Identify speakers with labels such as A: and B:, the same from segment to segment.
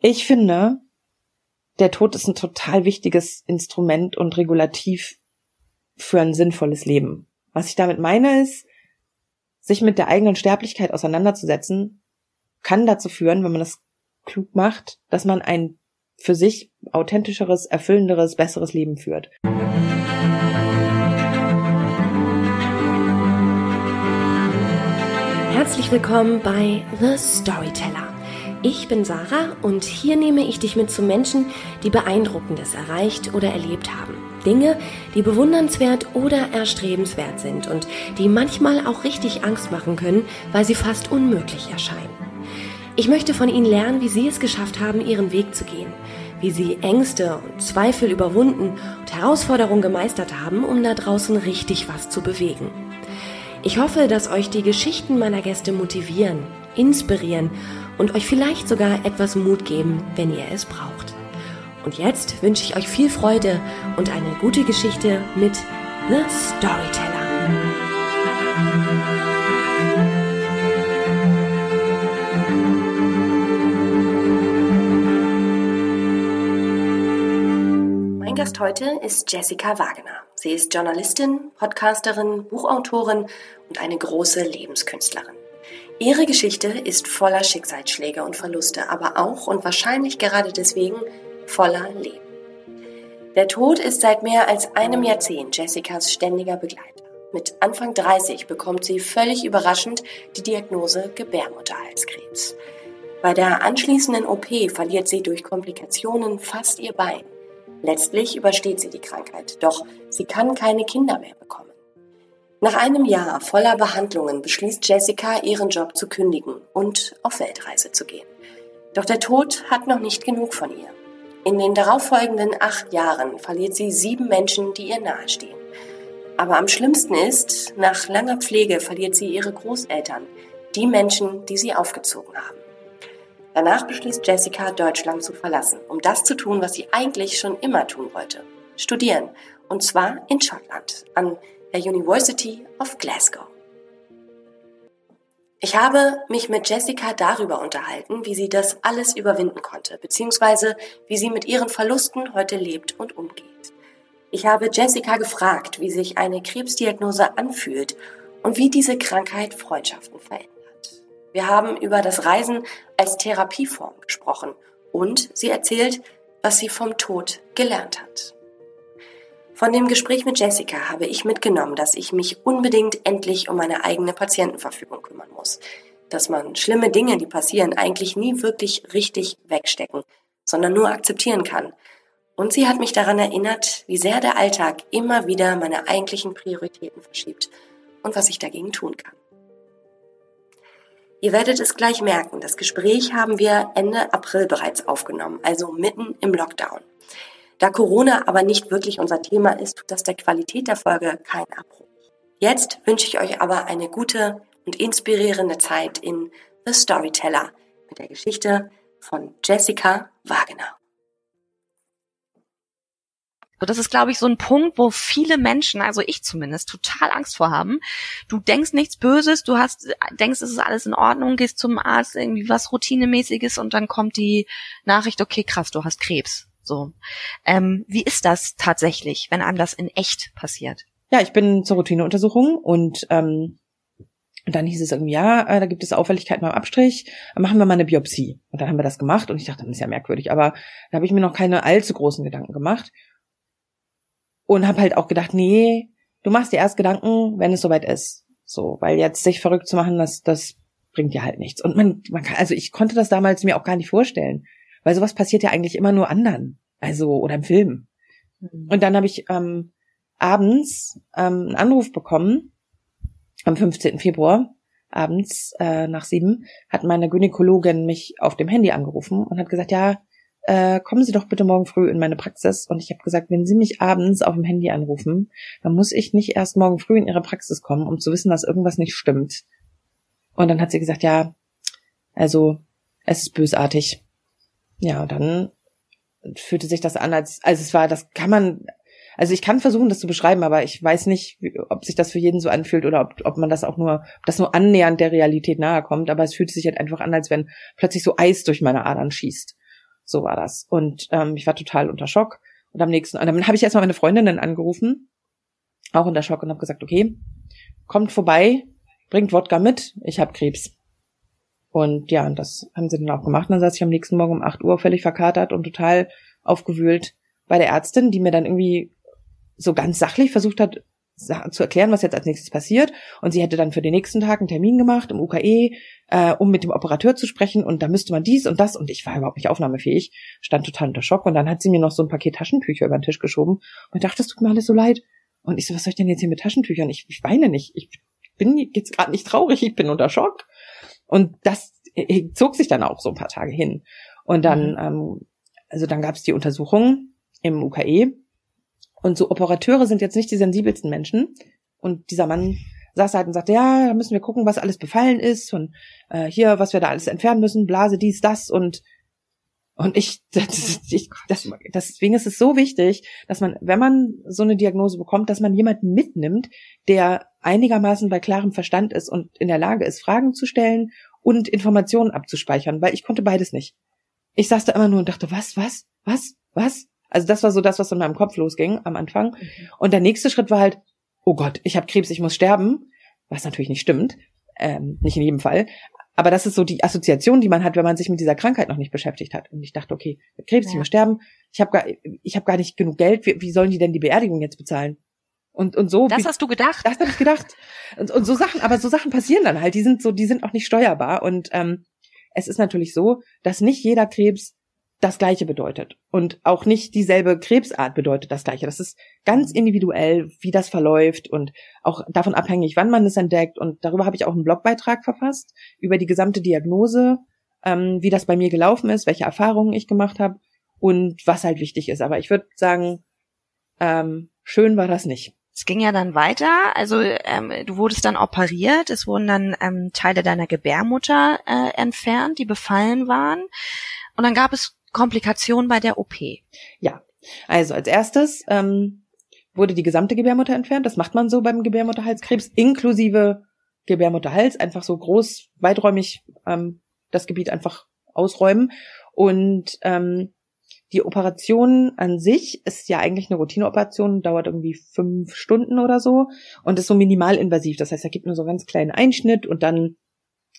A: Ich finde, der Tod ist ein total wichtiges Instrument und Regulativ für ein sinnvolles Leben. Was ich damit meine ist, sich mit der eigenen Sterblichkeit auseinanderzusetzen, kann dazu führen, wenn man das klug macht, dass man ein für sich authentischeres, erfüllenderes, besseres Leben führt.
B: Herzlich willkommen bei The Storyteller. Ich bin Sarah und hier nehme ich dich mit zu Menschen, die Beeindruckendes erreicht oder erlebt haben. Dinge, die bewundernswert oder erstrebenswert sind und die manchmal auch richtig Angst machen können, weil sie fast unmöglich erscheinen. Ich möchte von ihnen lernen, wie sie es geschafft haben, ihren Weg zu gehen, wie sie Ängste und Zweifel überwunden und Herausforderungen gemeistert haben, um da draußen richtig was zu bewegen. Ich hoffe, dass euch die Geschichten meiner Gäste motivieren, inspirieren und euch vielleicht sogar etwas Mut geben, wenn ihr es braucht. Und jetzt wünsche ich euch viel Freude und eine gute Geschichte mit The Storyteller. Mein Gast heute ist Jessica Wagner. Sie ist Journalistin, Podcasterin, Buchautorin und eine große Lebenskünstlerin. Ihre Geschichte ist voller Schicksalsschläge und Verluste, aber auch und wahrscheinlich gerade deswegen voller Leben. Der Tod ist seit mehr als einem Jahrzehnt Jessicas ständiger Begleiter. Mit Anfang 30 bekommt sie völlig überraschend die Diagnose Gebärmutterhalskrebs. Bei der anschließenden OP verliert sie durch Komplikationen fast ihr Bein. Letztlich übersteht sie die Krankheit, doch sie kann keine Kinder mehr bekommen. Nach einem Jahr voller Behandlungen beschließt Jessica, ihren Job zu kündigen und auf Weltreise zu gehen. Doch der Tod hat noch nicht genug von ihr. In den darauffolgenden acht Jahren verliert sie sieben Menschen, die ihr nahestehen. Aber am schlimmsten ist, nach langer Pflege verliert sie ihre Großeltern, die Menschen, die sie aufgezogen haben. Danach beschließt Jessica, Deutschland zu verlassen, um das zu tun, was sie eigentlich schon immer tun wollte. Studieren. Und zwar in Schottland, an der University of Glasgow. Ich habe mich mit Jessica darüber unterhalten, wie sie das alles überwinden konnte, beziehungsweise wie sie mit ihren Verlusten heute lebt und umgeht. Ich habe Jessica gefragt, wie sich eine Krebsdiagnose anfühlt und wie diese Krankheit Freundschaften verändert. Wir haben über das Reisen als Therapieform gesprochen und sie erzählt, was sie vom Tod gelernt hat. Von dem Gespräch mit Jessica habe ich mitgenommen, dass ich mich unbedingt endlich um meine eigene Patientenverfügung kümmern muss. Dass man schlimme Dinge, die passieren, eigentlich nie wirklich richtig wegstecken, sondern nur akzeptieren kann. Und sie hat mich daran erinnert, wie sehr der Alltag immer wieder meine eigentlichen Prioritäten verschiebt und was ich dagegen tun kann. Ihr werdet es gleich merken, das Gespräch haben wir Ende April bereits aufgenommen, also mitten im Lockdown. Da Corona aber nicht wirklich unser Thema ist, tut das der Qualität der Folge keinen Abbruch. Jetzt wünsche ich euch aber eine gute und inspirierende Zeit in The Storyteller mit der Geschichte von Jessica Wagner.
C: Das ist, glaube ich, so ein Punkt, wo viele Menschen, also ich zumindest, total Angst vor haben. Du denkst nichts Böses, du hast, denkst, es ist alles in Ordnung, gehst zum Arzt, irgendwie was Routinemäßiges und dann kommt die Nachricht, okay, krass, du hast Krebs. So. Ähm, wie ist das tatsächlich, wenn einem das in echt passiert?
A: Ja, ich bin zur Routineuntersuchung und ähm, dann hieß es irgendwie, ja, äh, da gibt es Auffälligkeiten beim Abstrich, machen wir mal eine Biopsie. Und dann haben wir das gemacht und ich dachte, das ist ja merkwürdig, aber da habe ich mir noch keine allzu großen Gedanken gemacht. Und habe halt auch gedacht, nee, du machst dir erst Gedanken, wenn es soweit ist. So, weil jetzt sich verrückt zu machen, das, das bringt dir halt nichts. Und man, man kann, also ich konnte das damals mir auch gar nicht vorstellen. Weil sowas passiert ja eigentlich immer nur anderen. Also, oder im Film. Mhm. Und dann habe ich ähm, abends ähm, einen Anruf bekommen, am 15. Februar, abends äh, nach sieben, hat meine Gynäkologin mich auf dem Handy angerufen und hat gesagt, ja, äh, kommen Sie doch bitte morgen früh in meine Praxis. Und ich habe gesagt, wenn Sie mich abends auf dem Handy anrufen, dann muss ich nicht erst morgen früh in Ihre Praxis kommen, um zu wissen, dass irgendwas nicht stimmt. Und dann hat sie gesagt, ja, also es ist bösartig. Ja, dann fühlte sich das an, als, also es war, das kann man, also ich kann versuchen, das zu beschreiben, aber ich weiß nicht, ob sich das für jeden so anfühlt oder ob, ob man das auch nur, das nur annähernd der Realität nahe kommt, aber es fühlt sich halt einfach an, als wenn plötzlich so Eis durch meine Adern schießt. So war das. Und ähm, ich war total unter Schock. Und am nächsten, und dann habe ich erstmal meine Freundinnen angerufen, auch unter Schock, und habe gesagt, okay, kommt vorbei, bringt Wodka mit, ich habe Krebs. Und ja, und das haben sie dann auch gemacht. Und dann saß ich am nächsten Morgen um 8 Uhr völlig verkatert und total aufgewühlt bei der Ärztin, die mir dann irgendwie so ganz sachlich versucht hat zu erklären, was jetzt als nächstes passiert. Und sie hätte dann für den nächsten Tag einen Termin gemacht im UKE, äh, um mit dem Operateur zu sprechen. Und da müsste man dies und das. Und ich war überhaupt nicht aufnahmefähig, stand total unter Schock. Und dann hat sie mir noch so ein Paket Taschentücher über den Tisch geschoben. Und dachte, das tut mir alles so leid. Und ich so, was soll ich denn jetzt hier mit Taschentüchern? Ich, ich weine nicht. Ich bin jetzt gerade nicht traurig. Ich bin unter Schock. Und das äh, zog sich dann auch so ein paar Tage hin. Und dann, mhm. ähm, also dann gab es die Untersuchung im UKE und so Operateure sind jetzt nicht die sensibelsten Menschen. Und dieser Mann saß halt und sagte, ja, da müssen wir gucken, was alles befallen ist und äh, hier, was wir da alles entfernen müssen, Blase, dies, das und und ich, das, ich das, deswegen ist es so wichtig, dass man, wenn man so eine Diagnose bekommt, dass man jemanden mitnimmt, der einigermaßen bei klarem Verstand ist und in der Lage ist, Fragen zu stellen und Informationen abzuspeichern, weil ich konnte beides nicht. Ich saß da immer nur und dachte, was, was, was, was? Also das war so das, was in meinem Kopf losging am Anfang. Mhm. Und der nächste Schritt war halt, oh Gott, ich habe Krebs, ich muss sterben, was natürlich nicht stimmt, ähm, nicht in jedem Fall. Aber das ist so die Assoziation, die man hat, wenn man sich mit dieser Krankheit noch nicht beschäftigt hat. Und ich dachte, okay, Krebs, ja. ich muss sterben, ich habe gar, ich habe gar nicht genug Geld. Wie, wie sollen die denn die Beerdigung jetzt bezahlen? Und, und so.
C: Das hast du gedacht?
A: Das habe ich gedacht. Und, und so Sachen, aber so Sachen passieren dann halt. Die sind so, die sind auch nicht steuerbar. Und ähm, es ist natürlich so, dass nicht jeder Krebs das Gleiche bedeutet. Und auch nicht dieselbe Krebsart bedeutet das Gleiche. Das ist ganz individuell, wie das verläuft und auch davon abhängig, wann man es entdeckt. Und darüber habe ich auch einen Blogbeitrag verfasst, über die gesamte Diagnose, ähm, wie das bei mir gelaufen ist, welche Erfahrungen ich gemacht habe und was halt wichtig ist. Aber ich würde sagen, ähm, schön war das nicht.
C: Es ging ja dann weiter, also ähm, du wurdest dann operiert, es wurden dann ähm, Teile deiner Gebärmutter äh, entfernt, die befallen waren. Und dann gab es Komplikationen bei der OP?
A: Ja, also als erstes ähm, wurde die gesamte Gebärmutter entfernt. Das macht man so beim Gebärmutterhalskrebs, inklusive Gebärmutterhals, einfach so groß, weiträumig ähm, das Gebiet einfach ausräumen. Und ähm, die Operation an sich ist ja eigentlich eine Routineoperation, dauert irgendwie fünf Stunden oder so und ist so minimalinvasiv. Das heißt, da gibt nur so einen ganz kleinen Einschnitt und dann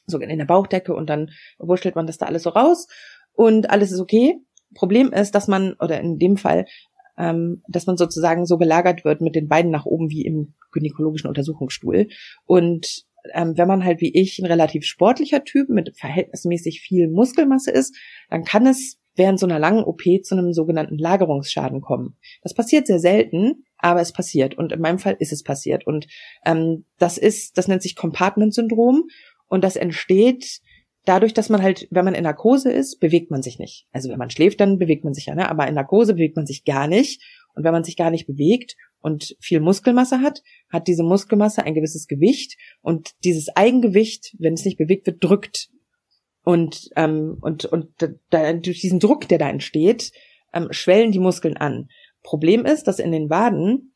A: so in der Bauchdecke und dann wurschtelt man das da alles so raus und alles ist okay. Problem ist, dass man, oder in dem Fall, ähm, dass man sozusagen so gelagert wird mit den Beinen nach oben wie im gynäkologischen Untersuchungsstuhl. Und ähm, wenn man halt wie ich ein relativ sportlicher Typ mit verhältnismäßig viel Muskelmasse ist, dann kann es während so einer langen OP zu einem sogenannten Lagerungsschaden kommen. Das passiert sehr selten, aber es passiert. Und in meinem Fall ist es passiert. Und ähm, das ist, das nennt sich Compartment-Syndrom. Und das entsteht dadurch, dass man halt, wenn man in Narkose ist, bewegt man sich nicht. Also wenn man schläft, dann bewegt man sich ja, ne? aber in Narkose bewegt man sich gar nicht. Und wenn man sich gar nicht bewegt und viel Muskelmasse hat, hat diese Muskelmasse ein gewisses Gewicht und dieses Eigengewicht, wenn es nicht bewegt wird, drückt. Und, ähm, und, und da, durch diesen Druck, der da entsteht, ähm, schwellen die Muskeln an. Problem ist, dass in den Waden,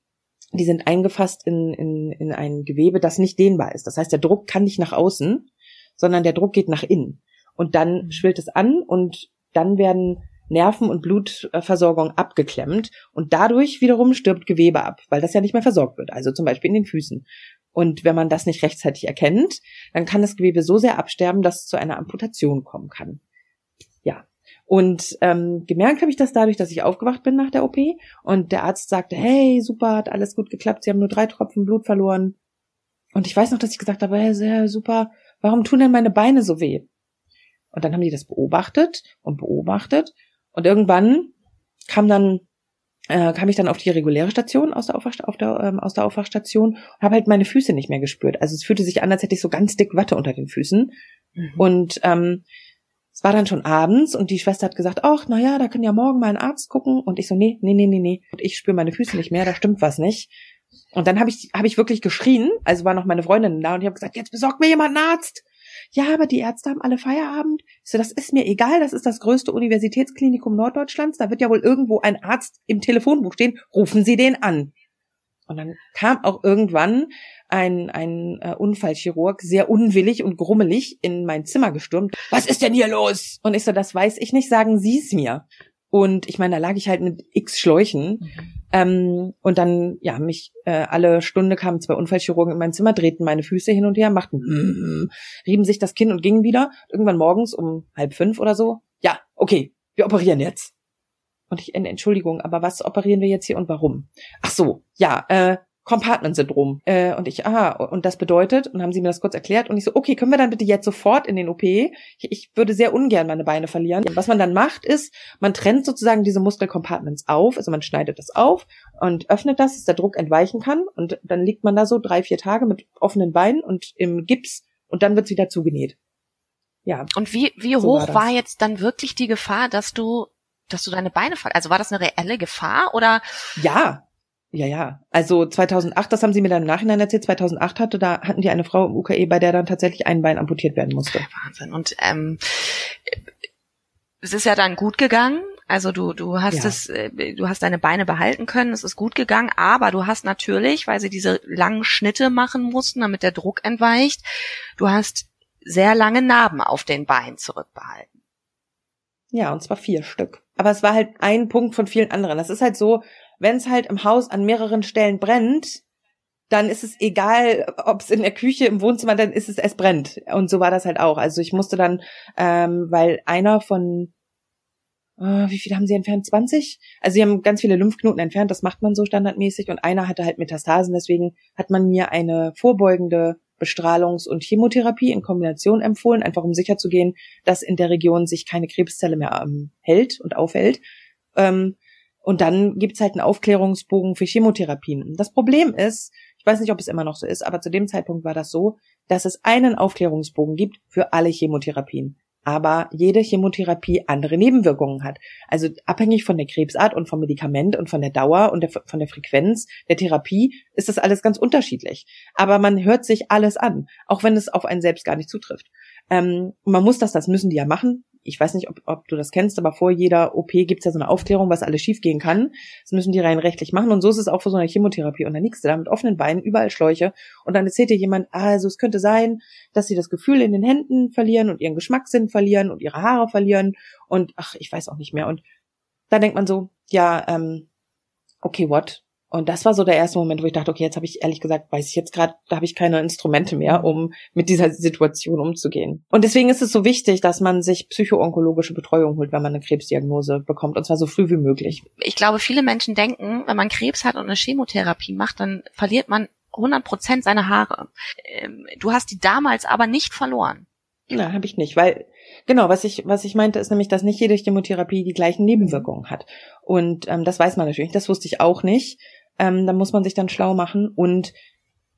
A: die sind eingefasst in, in, in ein Gewebe, das nicht dehnbar ist. Das heißt, der Druck kann nicht nach außen sondern der Druck geht nach innen. Und dann mhm. schwillt es an und dann werden Nerven- und Blutversorgung abgeklemmt und dadurch wiederum stirbt Gewebe ab, weil das ja nicht mehr versorgt wird, also zum Beispiel in den Füßen. Und wenn man das nicht rechtzeitig erkennt, dann kann das Gewebe so sehr absterben, dass es zu einer Amputation kommen kann. Ja. Und ähm, gemerkt habe ich das dadurch, dass ich aufgewacht bin nach der OP und der Arzt sagte, hey, super, hat alles gut geklappt, Sie haben nur drei Tropfen Blut verloren. Und ich weiß noch, dass ich gesagt habe, hey, sehr super, warum tun denn meine Beine so weh? Und dann haben die das beobachtet und beobachtet und irgendwann kam dann äh, kam ich dann auf die reguläre Station aus der, Aufwach, auf der, ähm, aus der Aufwachstation und habe halt meine Füße nicht mehr gespürt. Also es fühlte sich an, als hätte ich so ganz dick Watte unter den Füßen. Mhm. Und ähm, es war dann schon abends und die Schwester hat gesagt, ach, na ja, da kann ja morgen mal ein Arzt gucken. Und ich so, nee, nee, nee, nee, nee. Und ich spüre meine Füße nicht mehr, da stimmt was nicht. Und dann habe ich, hab ich wirklich geschrien, also war noch meine Freundin da und ich habe gesagt, jetzt besorgt mir jemand einen Arzt. Ja, aber die Ärzte haben alle Feierabend. Ich so, das ist mir egal, das ist das größte Universitätsklinikum Norddeutschlands, da wird ja wohl irgendwo ein Arzt im Telefonbuch stehen, rufen Sie den an. Und dann kam auch irgendwann ein, ein äh, Unfallchirurg sehr unwillig und grummelig in mein Zimmer gestürmt. Was ist denn hier los? Und ich so, das weiß ich nicht, sagen Sie es mir. Und ich meine, da lag ich halt mit x Schläuchen. Mhm. Ähm, und dann, ja, mich äh, alle Stunde kamen zwei Unfallchirurgen in mein Zimmer, drehten meine Füße hin und her, machten, mm, rieben sich das Kinn und gingen wieder. Irgendwann morgens um halb fünf oder so. Ja, okay, wir operieren jetzt. Und ich, Entschuldigung, aber was operieren wir jetzt hier und warum? Ach so, ja, äh, Compartment-Syndrom. Äh, und ich, ah, und das bedeutet, und haben sie mir das kurz erklärt, und ich so, okay, können wir dann bitte jetzt sofort in den OP? Ich, ich würde sehr ungern meine Beine verlieren. Was man dann macht, ist, man trennt sozusagen diese Muskelcompartments auf, also man schneidet das auf und öffnet das, dass der Druck entweichen kann, und dann liegt man da so drei, vier Tage mit offenen Beinen und im Gips, und dann wird's wieder zugenäht.
C: Ja. Und wie, wie so hoch war, war jetzt dann wirklich die Gefahr, dass du dass du deine Beine fall. Also war das eine reelle Gefahr oder?
A: Ja, ja, ja. Also 2008, das haben sie mir dann im Nachhinein erzählt, 2008 hatte, da hatten die eine Frau im UKE, bei der dann tatsächlich ein Bein amputiert werden musste.
C: Wahnsinn. Und ähm, es ist ja dann gut gegangen. Also du, du hast ja. es, äh, du hast deine Beine behalten können, es ist gut gegangen, aber du hast natürlich, weil sie diese langen Schnitte machen mussten, damit der Druck entweicht, du hast sehr lange Narben auf den Beinen zurückbehalten.
A: Ja, und zwar vier Stück. Aber es war halt ein Punkt von vielen anderen. Das ist halt so, wenn es halt im Haus an mehreren Stellen brennt, dann ist es egal, ob es in der Küche, im Wohnzimmer, dann ist es, es brennt. Und so war das halt auch. Also ich musste dann, ähm, weil einer von, äh, wie viele haben sie entfernt? 20? Also sie haben ganz viele Lymphknoten entfernt, das macht man so standardmäßig. Und einer hatte halt Metastasen, deswegen hat man mir eine vorbeugende Bestrahlungs- und Chemotherapie in Kombination empfohlen, einfach um sicherzugehen, dass in der Region sich keine Krebszelle mehr ähm, hält und aufhält. Ähm, und dann gibt's halt einen Aufklärungsbogen für Chemotherapien. Das Problem ist, ich weiß nicht, ob es immer noch so ist, aber zu dem Zeitpunkt war das so, dass es einen Aufklärungsbogen gibt für alle Chemotherapien. Aber jede Chemotherapie andere Nebenwirkungen hat. Also abhängig von der Krebsart und vom Medikament und von der Dauer und der, von der Frequenz der Therapie ist das alles ganz unterschiedlich. Aber man hört sich alles an, auch wenn es auf einen selbst gar nicht zutrifft. Ähm, man muss das, das müssen die ja machen, ich weiß nicht, ob, ob du das kennst, aber vor jeder OP gibt's ja so eine Aufklärung, was alles schiefgehen kann. Das müssen die rein rechtlich machen. Und so ist es auch für so eine Chemotherapie. Und dann liegst du da mit offenen Beinen, überall Schläuche. Und dann erzählt dir jemand, also es könnte sein, dass sie das Gefühl in den Händen verlieren und ihren Geschmackssinn verlieren und ihre Haare verlieren. Und ach, ich weiß auch nicht mehr. Und dann denkt man so, ja, ähm, okay, what? Und das war so der erste Moment, wo ich dachte, okay, jetzt habe ich ehrlich gesagt, weiß ich jetzt gerade, da habe ich keine Instrumente mehr, um mit dieser Situation umzugehen. Und deswegen ist es so wichtig, dass man sich psychoonkologische Betreuung holt, wenn man eine Krebsdiagnose bekommt, und zwar so früh wie möglich.
C: Ich glaube, viele Menschen denken, wenn man Krebs hat und eine Chemotherapie macht, dann verliert man 100 Prozent seiner Haare. Ähm, du hast die damals aber nicht verloren.
A: Nein, habe ich nicht, weil genau, was ich was ich meinte, ist nämlich, dass nicht jede Chemotherapie die gleichen Nebenwirkungen hat. Und ähm, das weiß man natürlich. Das wusste ich auch nicht. Ähm, da muss man sich dann schlau machen. Und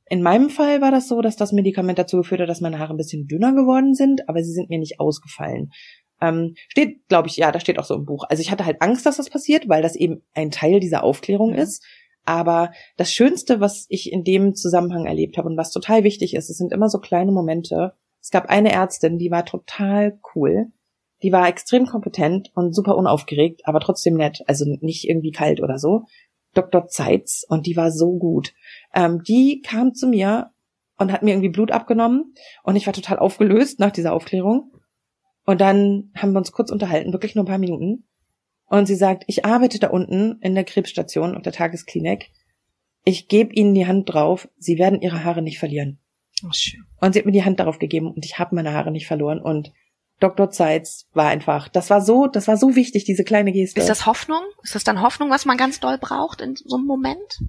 A: in meinem Fall war das so, dass das Medikament dazu geführt hat, dass meine Haare ein bisschen dünner geworden sind, aber sie sind mir nicht ausgefallen. Ähm, steht, glaube ich, ja, da steht auch so im Buch. Also ich hatte halt Angst, dass das passiert, weil das eben ein Teil dieser Aufklärung mhm. ist. Aber das Schönste, was ich in dem Zusammenhang erlebt habe und was total wichtig ist, es sind immer so kleine Momente. Es gab eine Ärztin, die war total cool. Die war extrem kompetent und super unaufgeregt, aber trotzdem nett. Also nicht irgendwie kalt oder so. Dr. Zeitz und die war so gut. Ähm, die kam zu mir und hat mir irgendwie Blut abgenommen und ich war total aufgelöst nach dieser Aufklärung. Und dann haben wir uns kurz unterhalten, wirklich nur ein paar Minuten. Und sie sagt, ich arbeite da unten in der Krebsstation und der Tagesklinik. Ich gebe Ihnen die Hand drauf, Sie werden Ihre Haare nicht verlieren. Oh, schön. Und sie hat mir die Hand darauf gegeben und ich habe meine Haare nicht verloren und Dr. Zeitz war einfach, das war so, das war so wichtig, diese kleine Geste.
C: Ist das Hoffnung? Ist das dann Hoffnung, was man ganz doll braucht in so einem Moment?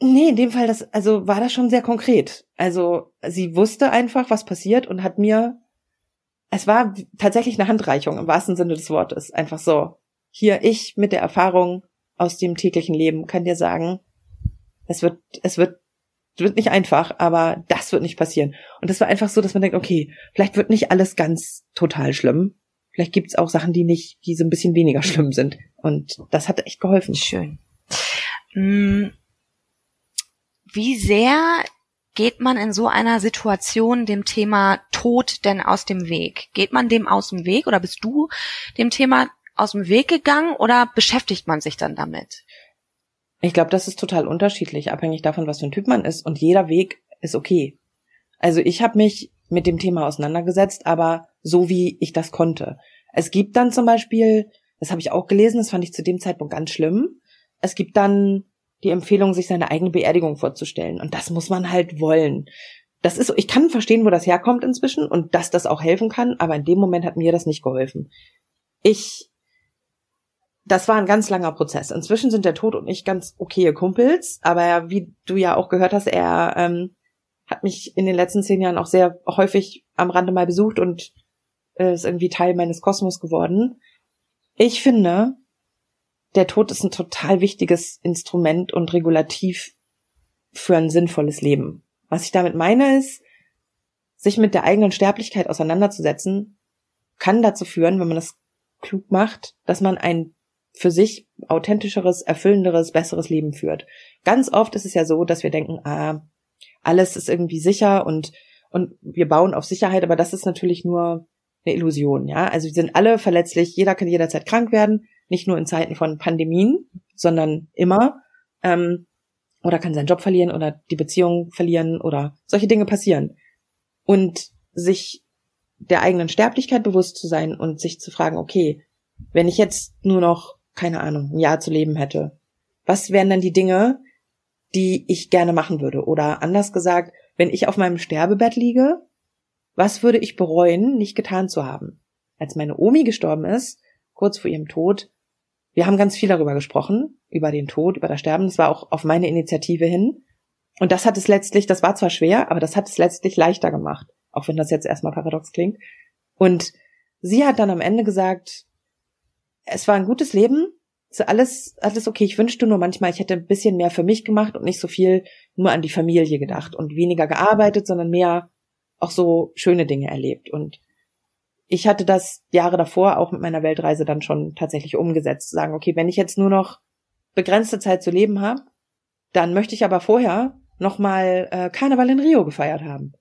A: Nee, in dem Fall, das, also war das schon sehr konkret. Also sie wusste einfach, was passiert und hat mir, es war tatsächlich eine Handreichung im wahrsten Sinne des Wortes. Einfach so, hier ich mit der Erfahrung aus dem täglichen Leben kann dir sagen, es wird, es wird wird nicht einfach, aber das wird nicht passieren. Und das war einfach so, dass man denkt, okay, vielleicht wird nicht alles ganz total schlimm. Vielleicht gibt's auch Sachen, die nicht, die so ein bisschen weniger schlimm sind. Und das hat echt geholfen.
C: Schön. Hm. Wie sehr geht man in so einer Situation dem Thema Tod denn aus dem Weg? Geht man dem aus dem Weg oder bist du dem Thema aus dem Weg gegangen oder beschäftigt man sich dann damit?
A: Ich glaube, das ist total unterschiedlich, abhängig davon, was für ein Typ man ist. Und jeder Weg ist okay. Also ich habe mich mit dem Thema auseinandergesetzt, aber so wie ich das konnte. Es gibt dann zum Beispiel, das habe ich auch gelesen, das fand ich zu dem Zeitpunkt ganz schlimm. Es gibt dann die Empfehlung, sich seine eigene Beerdigung vorzustellen. Und das muss man halt wollen. Das ist, ich kann verstehen, wo das herkommt inzwischen und dass das auch helfen kann, aber in dem Moment hat mir das nicht geholfen. Ich, das war ein ganz langer Prozess. Inzwischen sind der Tod und ich ganz okaye Kumpels, aber wie du ja auch gehört hast, er ähm, hat mich in den letzten zehn Jahren auch sehr häufig am Rande mal besucht und äh, ist irgendwie Teil meines Kosmos geworden. Ich finde, der Tod ist ein total wichtiges Instrument und Regulativ für ein sinnvolles Leben. Was ich damit meine ist, sich mit der eigenen Sterblichkeit auseinanderzusetzen, kann dazu führen, wenn man das klug macht, dass man ein für sich authentischeres, erfüllenderes, besseres Leben führt. Ganz oft ist es ja so, dass wir denken, ah, alles ist irgendwie sicher und, und wir bauen auf Sicherheit, aber das ist natürlich nur eine Illusion, ja. Also wir sind alle verletzlich, jeder kann jederzeit krank werden, nicht nur in Zeiten von Pandemien, sondern immer. Ähm, oder kann seinen Job verlieren oder die Beziehung verlieren oder solche Dinge passieren. Und sich der eigenen Sterblichkeit bewusst zu sein und sich zu fragen, okay, wenn ich jetzt nur noch, keine Ahnung, ein Jahr zu leben hätte, was wären dann die Dinge, die ich gerne machen würde? Oder anders gesagt, wenn ich auf meinem Sterbebett liege, was würde ich bereuen, nicht getan zu haben? Als meine Omi gestorben ist, kurz vor ihrem Tod, wir haben ganz viel darüber gesprochen, über den Tod, über das Sterben. Das war auch auf meine Initiative hin. Und das hat es letztlich, das war zwar schwer, aber das hat es letztlich leichter gemacht. Auch wenn das jetzt erstmal paradox klingt. Und sie hat dann am Ende gesagt, es war ein gutes Leben, alles, alles okay. Ich wünschte nur manchmal, ich hätte ein bisschen mehr für mich gemacht und nicht so viel nur an die Familie gedacht und weniger gearbeitet, sondern mehr auch so schöne Dinge erlebt. Und ich hatte das Jahre davor auch mit meiner Weltreise dann schon tatsächlich umgesetzt, zu sagen, okay, wenn ich jetzt nur noch begrenzte Zeit zu leben habe, dann möchte ich aber vorher nochmal äh, Karneval in Rio gefeiert haben.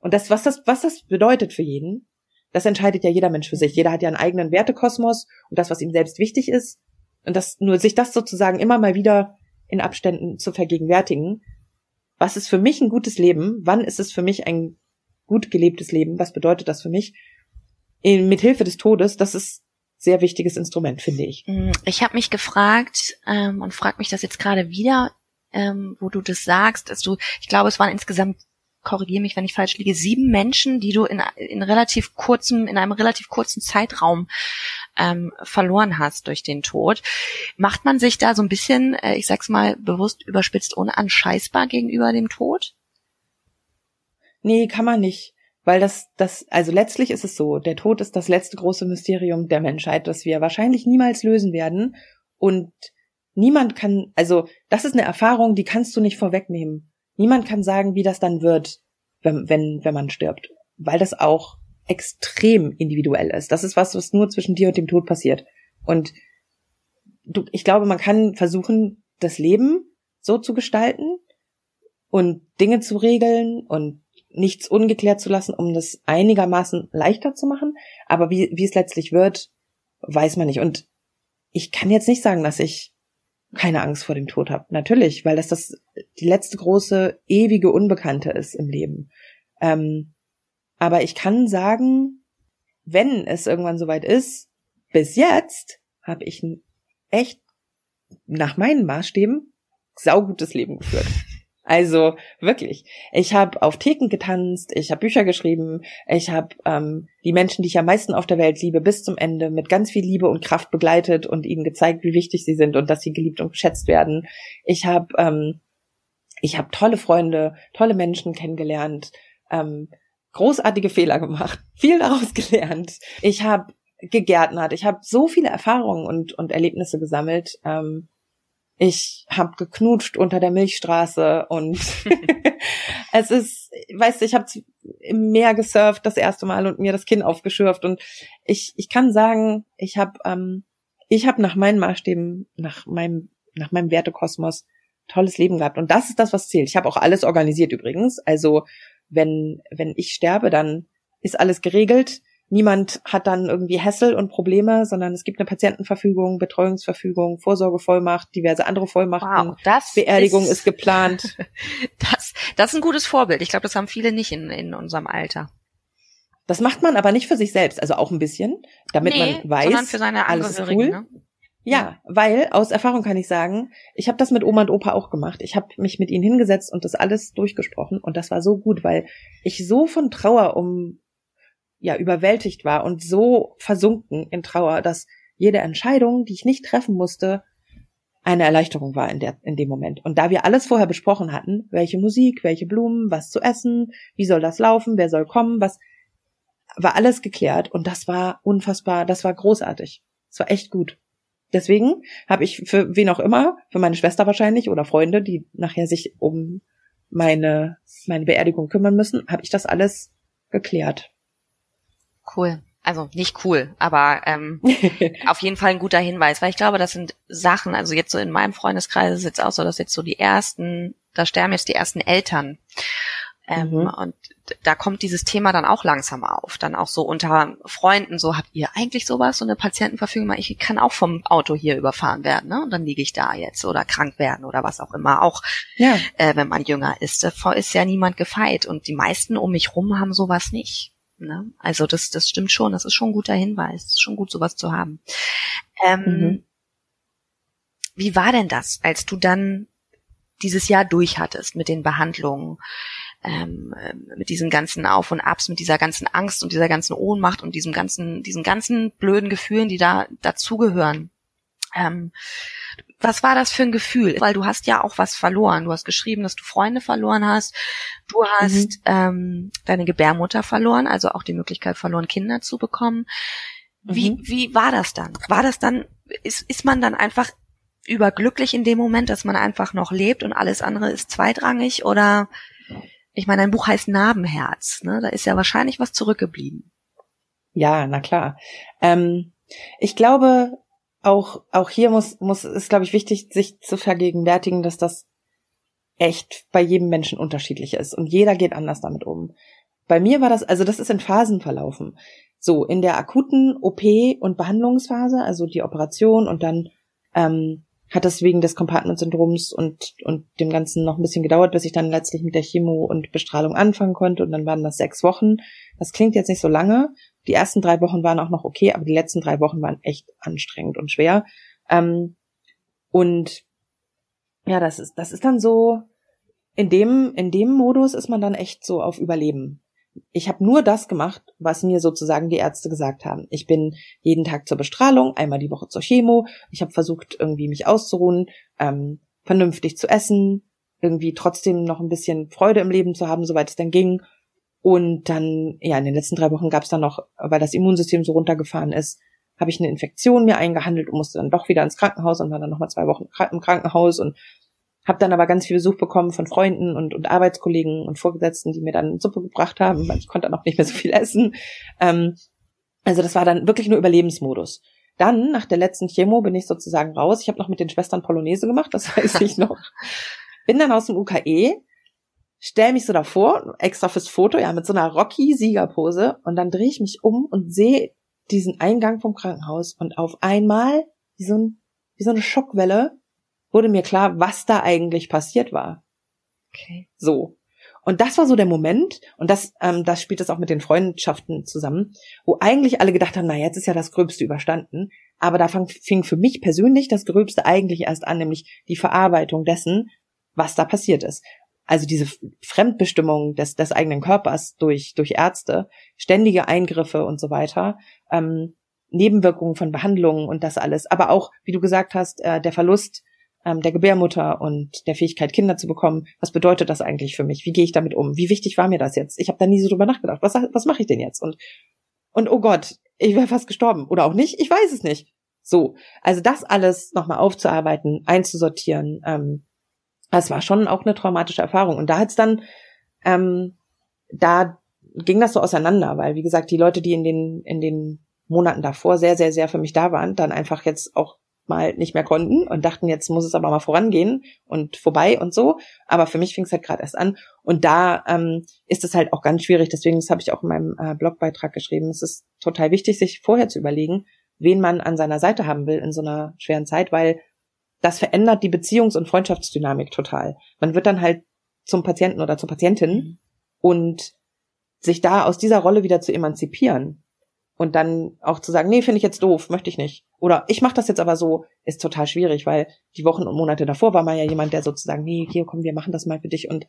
A: Und das, was das, was das bedeutet für jeden, das entscheidet ja jeder Mensch für sich. Jeder hat ja einen eigenen Wertekosmos und das, was ihm selbst wichtig ist. Und das, nur sich das sozusagen immer mal wieder in Abständen zu vergegenwärtigen. Was ist für mich ein gutes Leben? Wann ist es für mich ein gut gelebtes Leben? Was bedeutet das für mich? In, mit Hilfe des Todes, das ist sehr wichtiges Instrument, finde ich.
C: Mm, ich habe mich gefragt ähm, und frage mich das jetzt gerade wieder, ähm, wo du das sagst, du, ich glaube, es waren insgesamt korrigiere mich, wenn ich falsch liege, sieben Menschen, die du in, in relativ kurzem, in einem relativ kurzen Zeitraum ähm, verloren hast durch den Tod. Macht man sich da so ein bisschen, äh, ich sag's mal bewusst überspitzt, unanscheißbar gegenüber dem Tod?
A: Nee, kann man nicht. Weil das, das, also letztlich ist es so, der Tod ist das letzte große Mysterium der Menschheit, das wir wahrscheinlich niemals lösen werden. Und niemand kann, also das ist eine Erfahrung, die kannst du nicht vorwegnehmen. Niemand kann sagen, wie das dann wird, wenn, wenn, wenn man stirbt. Weil das auch extrem individuell ist. Das ist was, was nur zwischen dir und dem Tod passiert. Und du, ich glaube, man kann versuchen, das Leben so zu gestalten und Dinge zu regeln und nichts ungeklärt zu lassen, um das einigermaßen leichter zu machen. Aber wie, wie es letztlich wird, weiß man nicht. Und ich kann jetzt nicht sagen, dass ich keine Angst vor dem Tod habe. Natürlich, weil das das die letzte große ewige Unbekannte ist im Leben. Ähm, aber ich kann sagen, wenn es irgendwann soweit ist, bis jetzt habe ich ein echt nach meinen Maßstäben saugutes Leben geführt. Also wirklich. Ich habe auf Theken getanzt, ich habe Bücher geschrieben, ich habe ähm, die Menschen, die ich am meisten auf der Welt liebe, bis zum Ende mit ganz viel Liebe und Kraft begleitet und ihnen gezeigt, wie wichtig sie sind und dass sie geliebt und geschätzt werden. Ich habe ähm, ich habe tolle Freunde, tolle Menschen kennengelernt, ähm, großartige Fehler gemacht, viel daraus gelernt. Ich habe gegärtnert, ich habe so viele Erfahrungen und und Erlebnisse gesammelt. Ähm, ich habe geknutscht unter der Milchstraße und es ist, weißt du, ich habe im Meer gesurft das erste Mal und mir das Kinn aufgeschürft und ich ich kann sagen, ich habe ähm, ich habe nach meinen Maßstäben, nach meinem nach meinem Wertekosmos tolles Leben gehabt und das ist das, was zählt. Ich habe auch alles organisiert übrigens. Also wenn wenn ich sterbe, dann ist alles geregelt. Niemand hat dann irgendwie Hässel und Probleme, sondern es gibt eine Patientenverfügung, Betreuungsverfügung, Vorsorgevollmacht, diverse andere Vollmachten.
C: Wow, das
A: Beerdigung
C: ist,
A: ist geplant.
C: Das, das ist ein gutes Vorbild. Ich glaube, das haben viele nicht in, in unserem Alter.
A: Das macht man aber nicht für sich selbst, also auch ein bisschen, damit
C: Nee,
A: man weiß,
C: sondern für seine
A: alles ist cool.
C: Ne?
A: Ja, weil aus Erfahrung kann ich sagen, ich habe das mit Oma und Opa auch gemacht. Ich habe mich mit ihnen hingesetzt und das alles durchgesprochen und das war so gut, weil ich so von Trauer um ja überwältigt war und so versunken in Trauer, dass jede Entscheidung, die ich nicht treffen musste, eine Erleichterung war in der in dem Moment. Und da wir alles vorher besprochen hatten, welche Musik, welche Blumen, was zu essen, wie soll das laufen, wer soll kommen, was war alles geklärt und das war unfassbar, das war großartig. Das war echt gut. Deswegen habe ich für wen auch immer, für meine Schwester wahrscheinlich oder Freunde, die nachher sich um meine meine Beerdigung kümmern müssen, habe ich das alles geklärt.
C: Cool. Also nicht cool, aber ähm, auf jeden Fall ein guter Hinweis, weil ich glaube, das sind Sachen, also jetzt so in meinem Freundeskreis ist es jetzt auch so, dass jetzt so die ersten, da sterben jetzt die ersten Eltern. Ähm,
A: Mhm.
C: Und da kommt dieses Thema dann auch langsam auf. Dann auch so unter Freunden, so habt ihr eigentlich sowas, so eine Patientenverfügung, ich kann auch vom Auto hier überfahren werden, ne? Und dann liege ich da jetzt oder krank werden oder was auch immer. Auch
A: ja,
C: äh, wenn man jünger ist. Davor ist ja niemand gefeit und die meisten um mich rum haben sowas nicht. Ne? Also das, das stimmt schon, das ist schon ein guter Hinweis. Es ist schon gut, sowas zu haben. Ähm,
A: Mhm.
C: Wie war denn das, als du dann dieses Jahr durch hattest mit den Behandlungen, ähm, ähm, mit diesen ganzen Auf und Abs, mit dieser ganzen Angst und dieser ganzen Ohnmacht und diesem ganzen, diesen ganzen blöden Gefühlen, die da dazugehören? Ähm, was war das für ein Gefühl? Weil du hast ja auch was verloren. Du hast geschrieben, dass du Freunde verloren hast. Du hast ähm, deine Gebärmutter verloren, also auch die Möglichkeit verloren, Kinder zu bekommen. Wie,
A: Mhm.
C: wie war das dann? War das dann, ist, ist man dann einfach überglücklich in dem Moment, dass man einfach noch lebt und alles andere ist zweitrangig? Oder, ich meine, dein Buch heißt Narbenherz, ne? Da ist ja wahrscheinlich was zurückgeblieben.
A: Ja, na klar. Ähm, ich glaube, auch, auch hier muss, muss, ist, glaube ich, wichtig, sich zu vergegenwärtigen, dass das echt bei jedem Menschen unterschiedlich ist und jeder geht anders damit um. Bei mir war das, also das ist in Phasen verlaufen. So, in der akuten OP- und Behandlungsphase, also die Operation und dann ähm, hat es wegen des Compartment-Syndroms und, und dem Ganzen noch ein bisschen gedauert, bis ich dann letztlich mit der Chemo und Bestrahlung anfangen konnte und dann waren das sechs Wochen. Das klingt jetzt nicht so lange. Die ersten drei Wochen waren auch noch okay, aber die letzten drei Wochen waren echt anstrengend und schwer. Ähm, und ja, das ist, das ist dann so, in dem, in dem Modus ist man dann echt so auf Überleben. Ich habe nur das gemacht, was mir sozusagen die Ärzte gesagt haben. Ich bin jeden Tag zur Bestrahlung, einmal die Woche zur Chemo. Ich habe versucht, irgendwie mich auszuruhen, ähm, vernünftig zu essen, irgendwie trotzdem noch ein bisschen Freude im Leben zu haben, soweit es denn ging. Und dann, ja, in den letzten drei Wochen gab es dann noch, weil das Immunsystem so runtergefahren ist, habe ich eine Infektion mir eingehandelt und musste dann doch wieder ins Krankenhaus und war dann nochmal zwei Wochen im Krankenhaus und habe dann aber ganz viel Besuch bekommen von Freunden und, und Arbeitskollegen und Vorgesetzten, die mir dann Suppe gebracht haben, weil ich konnte dann auch nicht mehr so viel essen. Ähm, also das war dann wirklich nur Überlebensmodus. Dann, nach der letzten Chemo, bin ich sozusagen raus. Ich habe noch mit den Schwestern Polonaise gemacht, das weiß ich noch. Bin dann aus dem UKE, stell mich so davor, extra fürs Foto, ja, mit so einer Rocky-Siegerpose und dann drehe ich mich um und sehe diesen Eingang vom Krankenhaus und auf einmal, wie so, ein, wie so eine Schockwelle, wurde mir klar, was da eigentlich passiert war.
C: Okay.
A: So. Und das war so der Moment, und das, ähm, das spielt das auch mit den Freundschaften zusammen, wo eigentlich alle gedacht haben, na, jetzt ist ja das Gröbste überstanden. Aber da fang, fing für mich persönlich das Gröbste eigentlich erst an, nämlich die Verarbeitung dessen, was da passiert ist. Also diese Fremdbestimmung des, des eigenen Körpers durch, durch Ärzte, ständige Eingriffe und so weiter, ähm, Nebenwirkungen von Behandlungen und das alles. Aber auch, wie du gesagt hast, äh, der Verlust ähm, der Gebärmutter und der Fähigkeit, Kinder zu bekommen. Was bedeutet das eigentlich für mich? Wie gehe ich damit um? Wie wichtig war mir das jetzt? Ich habe da nie so drüber nachgedacht. Was, was mache ich denn jetzt? Und, und oh Gott, ich wäre fast gestorben. Oder auch nicht, ich weiß es nicht. So, also das alles nochmal aufzuarbeiten, einzusortieren, ähm, das war schon auch eine traumatische Erfahrung. Und da hat's dann, ähm, da ging das so auseinander, weil wie gesagt, die Leute, die in den, in den Monaten davor sehr, sehr, sehr für mich da waren, dann einfach jetzt auch mal nicht mehr konnten und dachten, jetzt muss es aber mal vorangehen und vorbei und so. Aber für mich fing es halt gerade erst an. Und da ähm, ist es halt auch ganz schwierig. Deswegen, das habe ich auch in meinem äh, Blogbeitrag geschrieben. Es ist total wichtig, sich vorher zu überlegen, wen man an seiner Seite haben will in so einer schweren Zeit, weil das verändert die Beziehungs- und Freundschaftsdynamik total. Man wird dann halt zum Patienten oder zur Patientin mhm. und sich da aus dieser Rolle wieder zu emanzipieren und dann auch zu sagen, nee, finde ich jetzt doof, möchte ich nicht. Oder ich mache das jetzt aber so, ist total schwierig, weil die Wochen und Monate davor war man ja jemand, der sozusagen, nee, hier komm, wir machen das mal für dich. Und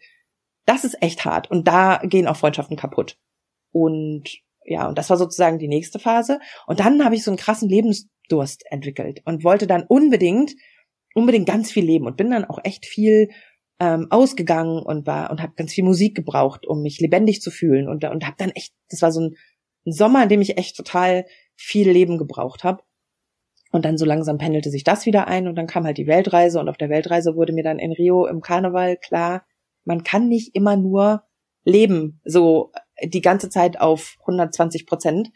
A: das ist echt hart. Und da gehen auch Freundschaften kaputt. Und ja, und das war sozusagen die nächste Phase. Und dann habe ich so einen krassen Lebensdurst entwickelt und wollte dann unbedingt, unbedingt ganz viel leben und bin dann auch echt viel ähm, ausgegangen und war und habe ganz viel Musik gebraucht, um mich lebendig zu fühlen und und habe dann echt, das war so ein ein Sommer, in dem ich echt total viel Leben gebraucht habe. Und dann so langsam pendelte sich das wieder ein und dann kam halt die Weltreise und auf der Weltreise wurde mir dann in Rio im Karneval klar, man kann nicht immer nur leben, so die ganze Zeit auf 120 Prozent.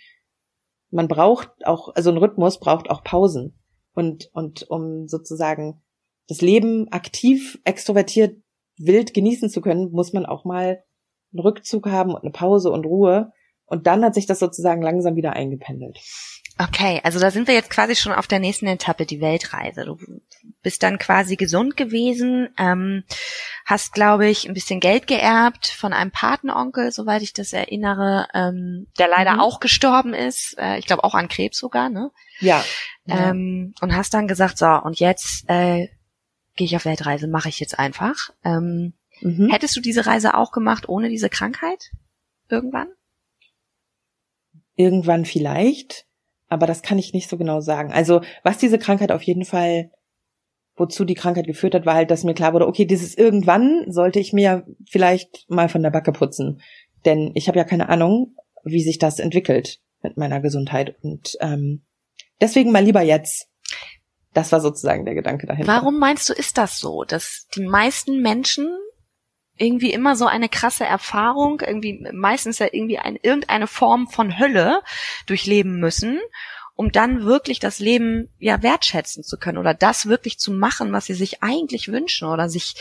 A: Man braucht auch, also ein Rhythmus braucht auch Pausen. Und, und um sozusagen das Leben aktiv, extrovertiert, wild genießen zu können, muss man auch mal einen Rückzug haben und eine Pause und Ruhe. Und dann hat sich das sozusagen langsam wieder eingependelt.
C: Okay, also da sind wir jetzt quasi schon auf der nächsten Etappe, die Weltreise. Du bist dann quasi gesund gewesen, ähm, hast, glaube ich, ein bisschen Geld geerbt von einem Patenonkel, soweit ich das erinnere, ähm, der leider mhm. auch gestorben ist. Äh, ich glaube auch an Krebs sogar, ne?
A: Ja.
C: Ähm, ja. Und hast dann gesagt, so, und jetzt äh, gehe ich auf Weltreise, mache ich jetzt einfach. Ähm, mhm. Hättest du diese Reise auch gemacht ohne diese Krankheit? Irgendwann?
A: irgendwann vielleicht, aber das kann ich nicht so genau sagen. Also was diese Krankheit auf jeden Fall, wozu die Krankheit geführt hat, war halt, dass mir klar wurde, okay, dieses irgendwann sollte ich mir vielleicht mal von der Backe putzen, denn ich habe ja keine Ahnung, wie sich das entwickelt mit meiner Gesundheit und ähm, deswegen mal lieber jetzt. Das war sozusagen der Gedanke dahinter.
C: Warum meinst du, ist das so, dass die meisten Menschen irgendwie immer so eine krasse Erfahrung, irgendwie meistens ja irgendwie ein, irgendeine Form von Hölle durchleben müssen, um dann wirklich das Leben ja wertschätzen zu können oder das wirklich zu machen, was sie sich eigentlich wünschen oder sich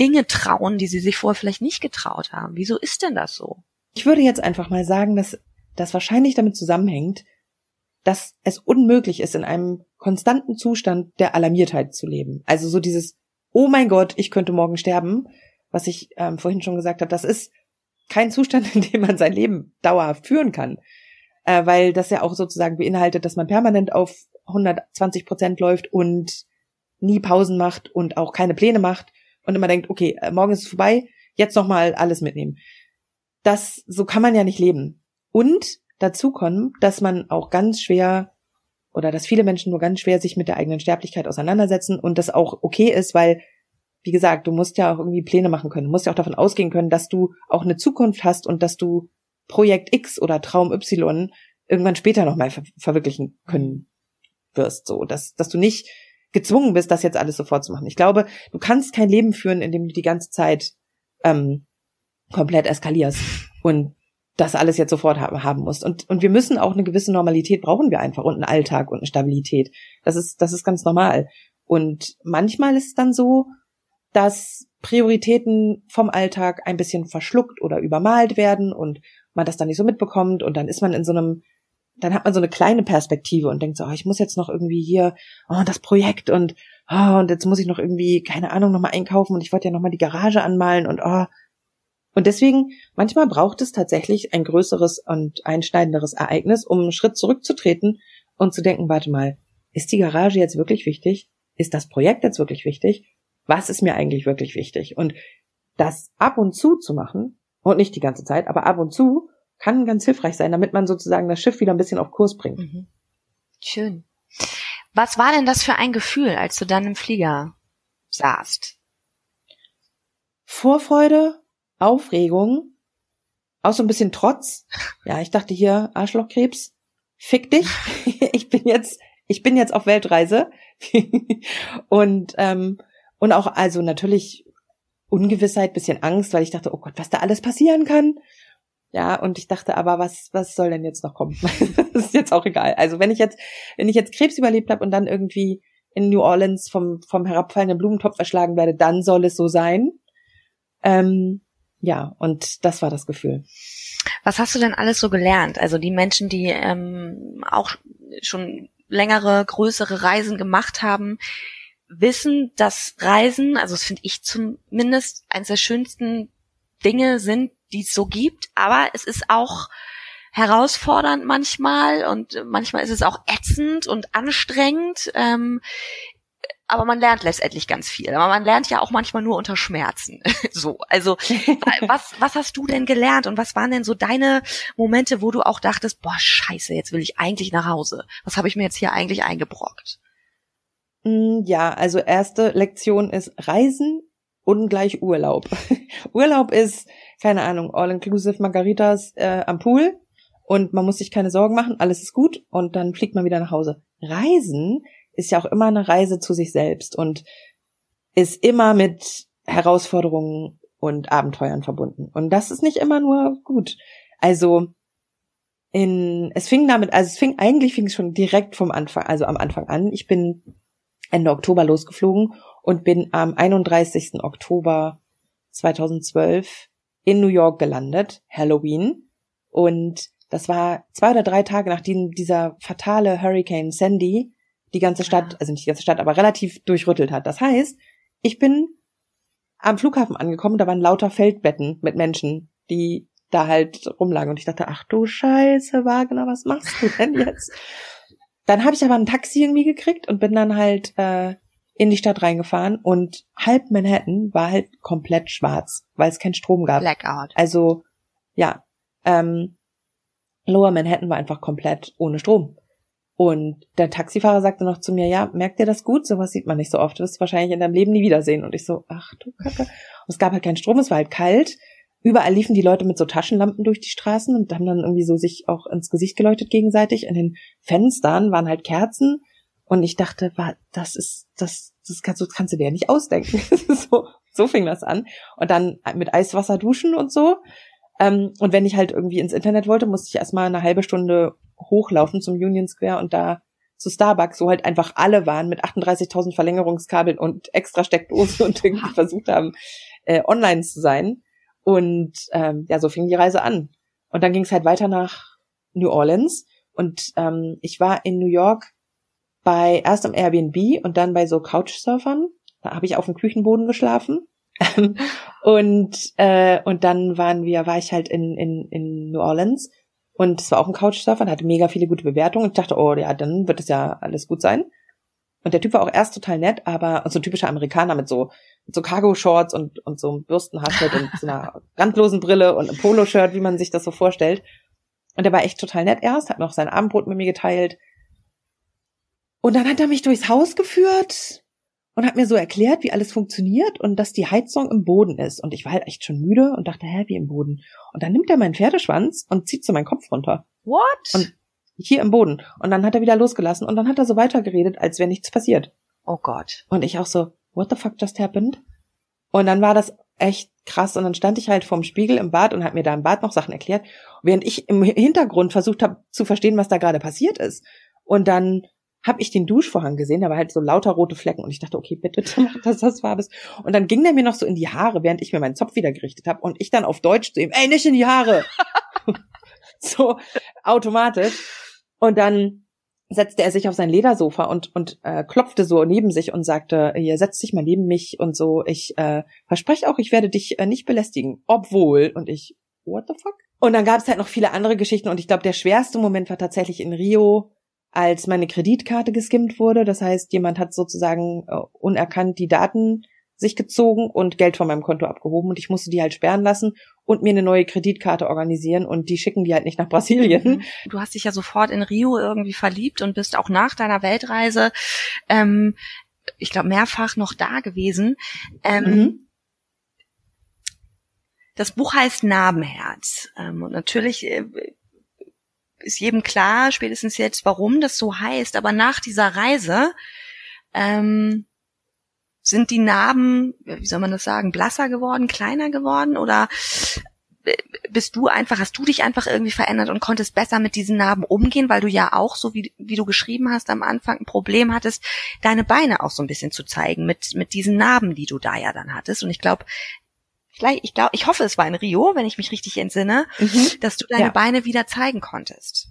C: Dinge trauen, die sie sich vorher vielleicht nicht getraut haben. Wieso ist denn das so?
A: Ich würde jetzt einfach mal sagen, dass das wahrscheinlich damit zusammenhängt, dass es unmöglich ist, in einem konstanten Zustand der Alarmiertheit zu leben. Also so dieses, oh mein Gott, ich könnte morgen sterben, was ich ähm, vorhin schon gesagt habe, das ist kein Zustand, in dem man sein Leben dauerhaft führen kann, äh, weil das ja auch sozusagen beinhaltet, dass man permanent auf 120 Prozent läuft und nie Pausen macht und auch keine Pläne macht und immer denkt, okay, äh, morgen ist es vorbei, jetzt noch mal alles mitnehmen. Das so kann man ja nicht leben. Und dazu kommt, dass man auch ganz schwer oder dass viele Menschen nur ganz schwer sich mit der eigenen Sterblichkeit auseinandersetzen und das auch okay ist, weil wie gesagt, du musst ja auch irgendwie Pläne machen können. Du musst ja auch davon ausgehen können, dass du auch eine Zukunft hast und dass du Projekt X oder Traum Y irgendwann später nochmal ver verwirklichen können wirst, so, dass, dass du nicht gezwungen bist, das jetzt alles sofort zu machen. Ich glaube, du kannst kein Leben führen, in dem du die ganze Zeit ähm, komplett eskalierst und das alles jetzt sofort haben, haben musst. Und, und wir müssen auch eine gewisse Normalität brauchen wir einfach und einen Alltag und eine Stabilität. Das ist, das ist ganz normal. Und manchmal ist es dann so, dass Prioritäten vom Alltag ein bisschen verschluckt oder übermalt werden und man das dann nicht so mitbekommt und dann ist man in so einem, dann hat man so eine kleine Perspektive und denkt so, oh, ich muss jetzt noch irgendwie hier, oh, das Projekt und, oh, und jetzt muss ich noch irgendwie, keine Ahnung, nochmal einkaufen und ich wollte ja nochmal die Garage anmalen und, oh. Und deswegen, manchmal braucht es tatsächlich ein größeres und einschneidenderes Ereignis, um einen Schritt zurückzutreten und zu denken, warte mal, ist die Garage jetzt wirklich wichtig? Ist das Projekt jetzt wirklich wichtig? Was ist mir eigentlich wirklich wichtig? Und das ab und zu zu machen, und nicht die ganze Zeit, aber ab und zu, kann ganz hilfreich sein, damit man sozusagen das Schiff wieder ein bisschen auf Kurs bringt. Mhm.
C: Schön. Was war denn das für ein Gefühl, als du dann im Flieger saßt?
A: Vorfreude, Aufregung, auch so ein bisschen Trotz. Ja, ich dachte hier, Arschlochkrebs, fick dich. ich bin jetzt, ich bin jetzt auf Weltreise. und ähm, und auch also natürlich Ungewissheit, bisschen Angst, weil ich dachte, oh Gott, was da alles passieren kann. Ja, und ich dachte aber, was, was soll denn jetzt noch kommen? das ist jetzt auch egal. Also wenn ich jetzt, wenn ich jetzt Krebs überlebt habe und dann irgendwie in New Orleans vom, vom herabfallenden Blumentopf erschlagen werde, dann soll es so sein. Ähm, ja, und das war das Gefühl.
C: Was hast du denn alles so gelernt? Also die Menschen, die ähm, auch schon längere, größere Reisen gemacht haben, wissen, dass Reisen, also das finde ich zumindest eines der schönsten Dinge sind, die es so gibt, aber es ist auch herausfordernd manchmal und manchmal ist es auch ätzend und anstrengend. Ähm, aber man lernt letztendlich ganz viel. Aber man lernt ja auch manchmal nur unter Schmerzen. so, also was was hast du denn gelernt und was waren denn so deine Momente, wo du auch dachtest, boah Scheiße, jetzt will ich eigentlich nach Hause. Was habe ich mir jetzt hier eigentlich eingebrockt?
A: Mm, ja, also erste Lektion ist Reisen ungleich Urlaub. Urlaub ist keine Ahnung, all inclusive Margaritas äh, am Pool und man muss sich keine Sorgen machen, alles ist gut und dann fliegt man wieder nach Hause. Reisen ist ja auch immer eine Reise zu sich selbst und ist immer mit Herausforderungen und Abenteuern verbunden. Und das ist nicht immer nur gut. Also in, es fing damit, also es fing, eigentlich fing es schon direkt vom Anfang, also am Anfang an. Ich bin Ende Oktober losgeflogen und bin am 31. Oktober 2012 in New York gelandet, Halloween. Und das war zwei oder drei Tage nachdem dieser fatale Hurricane Sandy die ganze Stadt, also nicht die ganze Stadt, aber relativ durchrüttelt hat. Das heißt, ich bin am Flughafen angekommen, da waren lauter Feldbetten mit Menschen, die da halt rumlagen. Und ich dachte, ach du Scheiße, Wagner, was machst du denn jetzt? Dann habe ich aber ein Taxi irgendwie gekriegt und bin dann halt äh, in die Stadt reingefahren und halb Manhattan war halt komplett schwarz, weil es keinen Strom gab.
C: Blackout.
A: Also ja, ähm, Lower Manhattan war einfach komplett ohne Strom. Und der Taxifahrer sagte noch zu mir, ja, merkt ihr das gut? Sowas sieht man nicht so oft. Du wirst wahrscheinlich in deinem Leben nie wiedersehen. Und ich so, ach du Kacke. Und es gab halt keinen Strom, es war halt kalt. Überall liefen die Leute mit so Taschenlampen durch die Straßen und haben dann irgendwie so sich auch ins Gesicht geleuchtet gegenseitig. In den Fenstern waren halt Kerzen. Und ich dachte, das ist, das, das kannst, du kannst du dir ja nicht ausdenken. so, so fing das an. Und dann mit Eiswasser duschen und so. Ähm, und wenn ich halt irgendwie ins Internet wollte, musste ich erstmal eine halbe Stunde hochlaufen zum Union Square und da zu Starbucks, wo halt einfach alle waren mit 38.000 Verlängerungskabeln und extra Steckdosen und irgendwie versucht haben, äh, online zu sein. Und ähm, ja, so fing die Reise an. Und dann ging es halt weiter nach New Orleans. Und ähm, ich war in New York bei erst am Airbnb und dann bei so Couchsurfern. Da habe ich auf dem Küchenboden geschlafen. und äh, und dann waren wir, war ich halt in in in New Orleans und es war auch ein Couchsurfer, der hatte mega viele gute Bewertungen. Und ich dachte, oh ja, dann wird es ja alles gut sein. Und der Typ war auch erst total nett, aber so ein typischer Amerikaner mit so, mit so Cargo-Shorts und, und so einem Bürstenhaarschnitt und so einer randlosen Brille und einem Poloshirt, wie man sich das so vorstellt. Und der war echt total nett erst, hat noch sein Abendbrot mit mir geteilt. Und dann hat er mich durchs Haus geführt und hat mir so erklärt, wie alles funktioniert und dass die Heizung im Boden ist. Und ich war halt echt schon müde und dachte, hä, wie im Boden? Und dann nimmt er meinen Pferdeschwanz und zieht so meinen Kopf runter.
C: What?
A: Und hier im Boden. Und dann hat er wieder losgelassen und dann hat er so weitergeredet, als wäre nichts passiert.
C: Oh Gott.
A: Und ich auch so, what the fuck just happened? Und dann war das echt krass. Und dann stand ich halt vorm Spiegel im Bad und hat mir da im Bad noch Sachen erklärt, während ich im Hintergrund versucht habe zu verstehen, was da gerade passiert ist. Und dann habe ich den Duschvorhang gesehen, da war halt so lauter rote Flecken und ich dachte, okay, bitte mach das das Farbes. Und dann ging der mir noch so in die Haare, während ich mir meinen Zopf wieder gerichtet habe und ich dann auf Deutsch zu ihm, ey, nicht in die Haare. so automatisch. Und dann setzte er sich auf sein Ledersofa und und äh, klopfte so neben sich und sagte, hier setz dich mal neben mich und so, ich äh, verspreche auch, ich werde dich äh, nicht belästigen, obwohl und ich what the fuck? Und dann gab es halt noch viele andere Geschichten und ich glaube, der schwerste Moment war tatsächlich in Rio, als meine Kreditkarte geskimmt wurde. Das heißt, jemand hat sozusagen äh, unerkannt die Daten sich gezogen und Geld von meinem Konto abgehoben und ich musste die halt sperren lassen und mir eine neue Kreditkarte organisieren und die schicken die halt nicht nach Brasilien. Mhm.
C: Du hast dich ja sofort in Rio irgendwie verliebt und bist auch nach deiner Weltreise, ähm, ich glaube, mehrfach noch da gewesen. Ähm, mhm. Das Buch heißt Narbenherz. Ähm, und natürlich äh, ist jedem klar, spätestens jetzt, warum das so heißt. Aber nach dieser Reise ähm, sind die Narben, wie soll man das sagen, blasser geworden, kleiner geworden oder bist du einfach, hast du dich einfach irgendwie verändert und konntest besser mit diesen Narben umgehen, weil du ja auch, so wie, wie du geschrieben hast am Anfang, ein Problem hattest, deine Beine auch so ein bisschen zu zeigen mit, mit diesen Narben, die du da ja dann hattest. Und ich glaube, vielleicht, ich glaube, ich hoffe, es war in Rio, wenn ich mich richtig entsinne, mhm. dass du deine ja. Beine wieder zeigen konntest.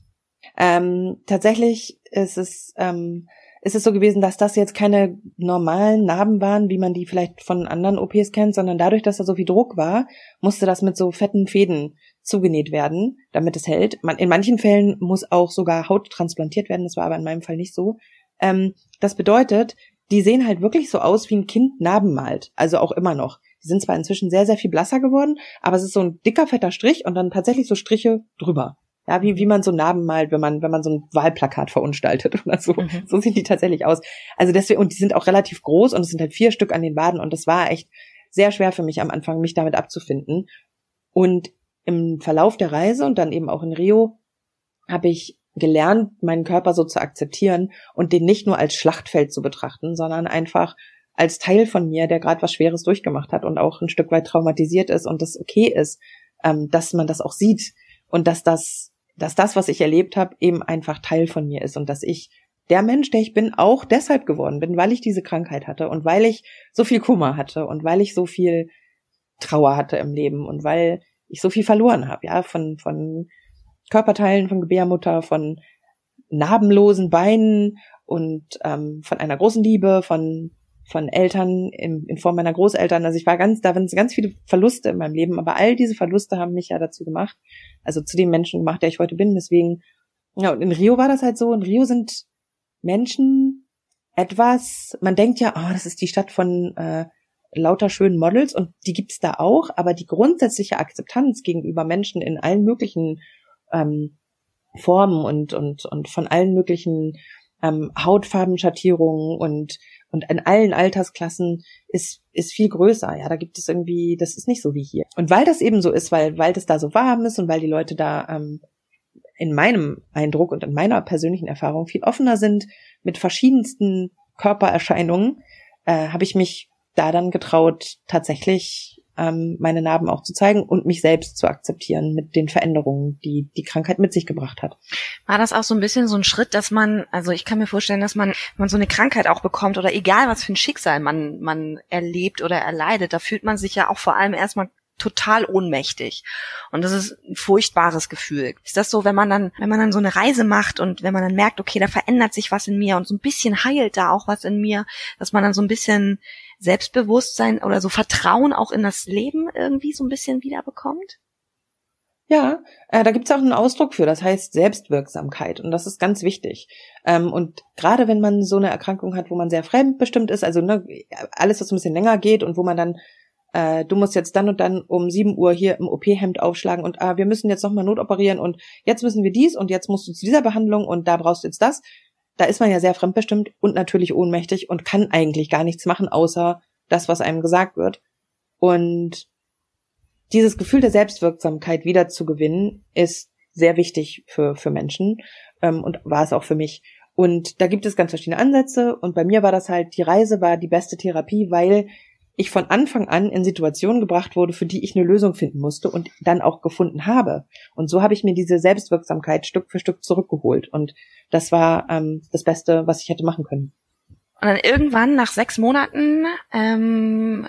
A: Ähm, tatsächlich ist es, ähm, ist es so gewesen, dass das jetzt keine normalen Narben waren, wie man die vielleicht von anderen OPs kennt, sondern dadurch, dass da so viel Druck war, musste das mit so fetten Fäden zugenäht werden, damit es hält. In manchen Fällen muss auch sogar Haut transplantiert werden, das war aber in meinem Fall nicht so. Ähm, das bedeutet, die sehen halt wirklich so aus, wie ein Kind Narben malt, also auch immer noch. Die sind zwar inzwischen sehr, sehr viel blasser geworden, aber es ist so ein dicker, fetter Strich und dann tatsächlich so Striche drüber. Ja, wie, wie man so Narben malt, wenn man, wenn man so ein Wahlplakat verunstaltet oder so. Mhm. So sehen die tatsächlich aus. Also deswegen, und die sind auch relativ groß und es sind halt vier Stück an den Waden und das war echt sehr schwer für mich am Anfang, mich damit abzufinden. Und im Verlauf der Reise und dann eben auch in Rio habe ich gelernt, meinen Körper so zu akzeptieren und den nicht nur als Schlachtfeld zu betrachten, sondern einfach als Teil von mir, der gerade was Schweres durchgemacht hat und auch ein Stück weit traumatisiert ist und das okay ist, ähm, dass man das auch sieht und dass das dass das, was ich erlebt habe, eben einfach Teil von mir ist und dass ich der Mensch, der ich bin, auch deshalb geworden bin, weil ich diese Krankheit hatte und weil ich so viel Kummer hatte und weil ich so viel Trauer hatte im Leben und weil ich so viel verloren habe, ja, von, von Körperteilen, von Gebärmutter, von narbenlosen Beinen und ähm, von einer großen Liebe, von von Eltern in, in Form meiner Großeltern. Also ich war ganz, da waren ganz viele Verluste in meinem Leben, aber all diese Verluste haben mich ja dazu gemacht, also zu dem Menschen gemacht, der ich heute bin. Deswegen, ja, und in Rio war das halt so. In Rio sind Menschen etwas, man denkt ja, oh, das ist die Stadt von äh, lauter schönen Models und die gibt's da auch, aber die grundsätzliche Akzeptanz gegenüber Menschen in allen möglichen ähm, Formen und, und, und von allen möglichen ähm, Hautfarbenschattierungen und und in allen Altersklassen ist, ist viel größer. Ja, da gibt es irgendwie, das ist nicht so wie hier. Und weil das eben so ist, weil, weil das da so warm ist und weil die Leute da ähm, in meinem Eindruck und in meiner persönlichen Erfahrung viel offener sind mit verschiedensten Körpererscheinungen, äh, habe ich mich da dann getraut, tatsächlich ähm, meine Narben auch zu zeigen und mich selbst zu akzeptieren mit den Veränderungen, die die Krankheit mit sich gebracht hat.
C: War das auch so ein bisschen so ein Schritt, dass man, also ich kann mir vorstellen, dass man, wenn man so eine Krankheit auch bekommt oder egal was für ein Schicksal man, man erlebt oder erleidet, da fühlt man sich ja auch vor allem erstmal total ohnmächtig. Und das ist ein furchtbares Gefühl. Ist das so, wenn man dann, wenn man dann so eine Reise macht und wenn man dann merkt, okay, da verändert sich was in mir und so ein bisschen heilt da auch was in mir, dass man dann so ein bisschen Selbstbewusstsein oder so Vertrauen auch in das Leben irgendwie so ein bisschen wiederbekommt?
A: Ja, äh, da gibt's auch einen Ausdruck für, das heißt Selbstwirksamkeit und das ist ganz wichtig. Ähm, und gerade wenn man so eine Erkrankung hat, wo man sehr fremdbestimmt ist, also ne, alles, was ein bisschen länger geht und wo man dann, äh, du musst jetzt dann und dann um sieben Uhr hier im OP-Hemd aufschlagen und ah, wir müssen jetzt nochmal notoperieren und jetzt müssen wir dies und jetzt musst du zu dieser Behandlung und da brauchst du jetzt das da ist man ja sehr fremdbestimmt und natürlich ohnmächtig und kann eigentlich gar nichts machen, außer das, was einem gesagt wird. Und dieses Gefühl der Selbstwirksamkeit wieder zu gewinnen, ist sehr wichtig für, für Menschen ähm, und war es auch für mich. Und da gibt es ganz verschiedene Ansätze und bei mir war das halt, die Reise war die beste Therapie, weil ich von Anfang an in Situationen gebracht wurde, für die ich eine Lösung finden musste und dann auch gefunden habe. Und so habe ich mir diese Selbstwirksamkeit Stück für Stück zurückgeholt. Und das war ähm, das Beste, was ich hätte machen können.
C: Und dann irgendwann nach sechs Monaten ähm,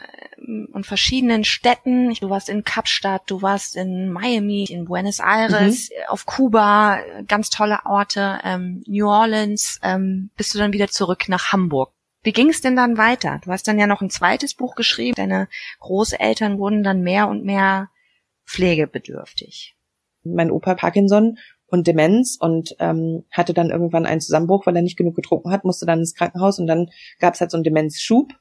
C: und verschiedenen Städten, du warst in Kapstadt, du warst in Miami, in Buenos Aires, mhm. auf Kuba, ganz tolle Orte, ähm, New Orleans, ähm, bist du dann wieder zurück nach Hamburg. Wie ging es denn dann weiter? Du hast dann ja noch ein zweites Buch geschrieben. Deine Großeltern wurden dann mehr und mehr pflegebedürftig.
A: Mein Opa Parkinson und Demenz und ähm, hatte dann irgendwann einen Zusammenbruch, weil er nicht genug getrunken hat, musste dann ins Krankenhaus und dann gab es halt so einen Demenzschub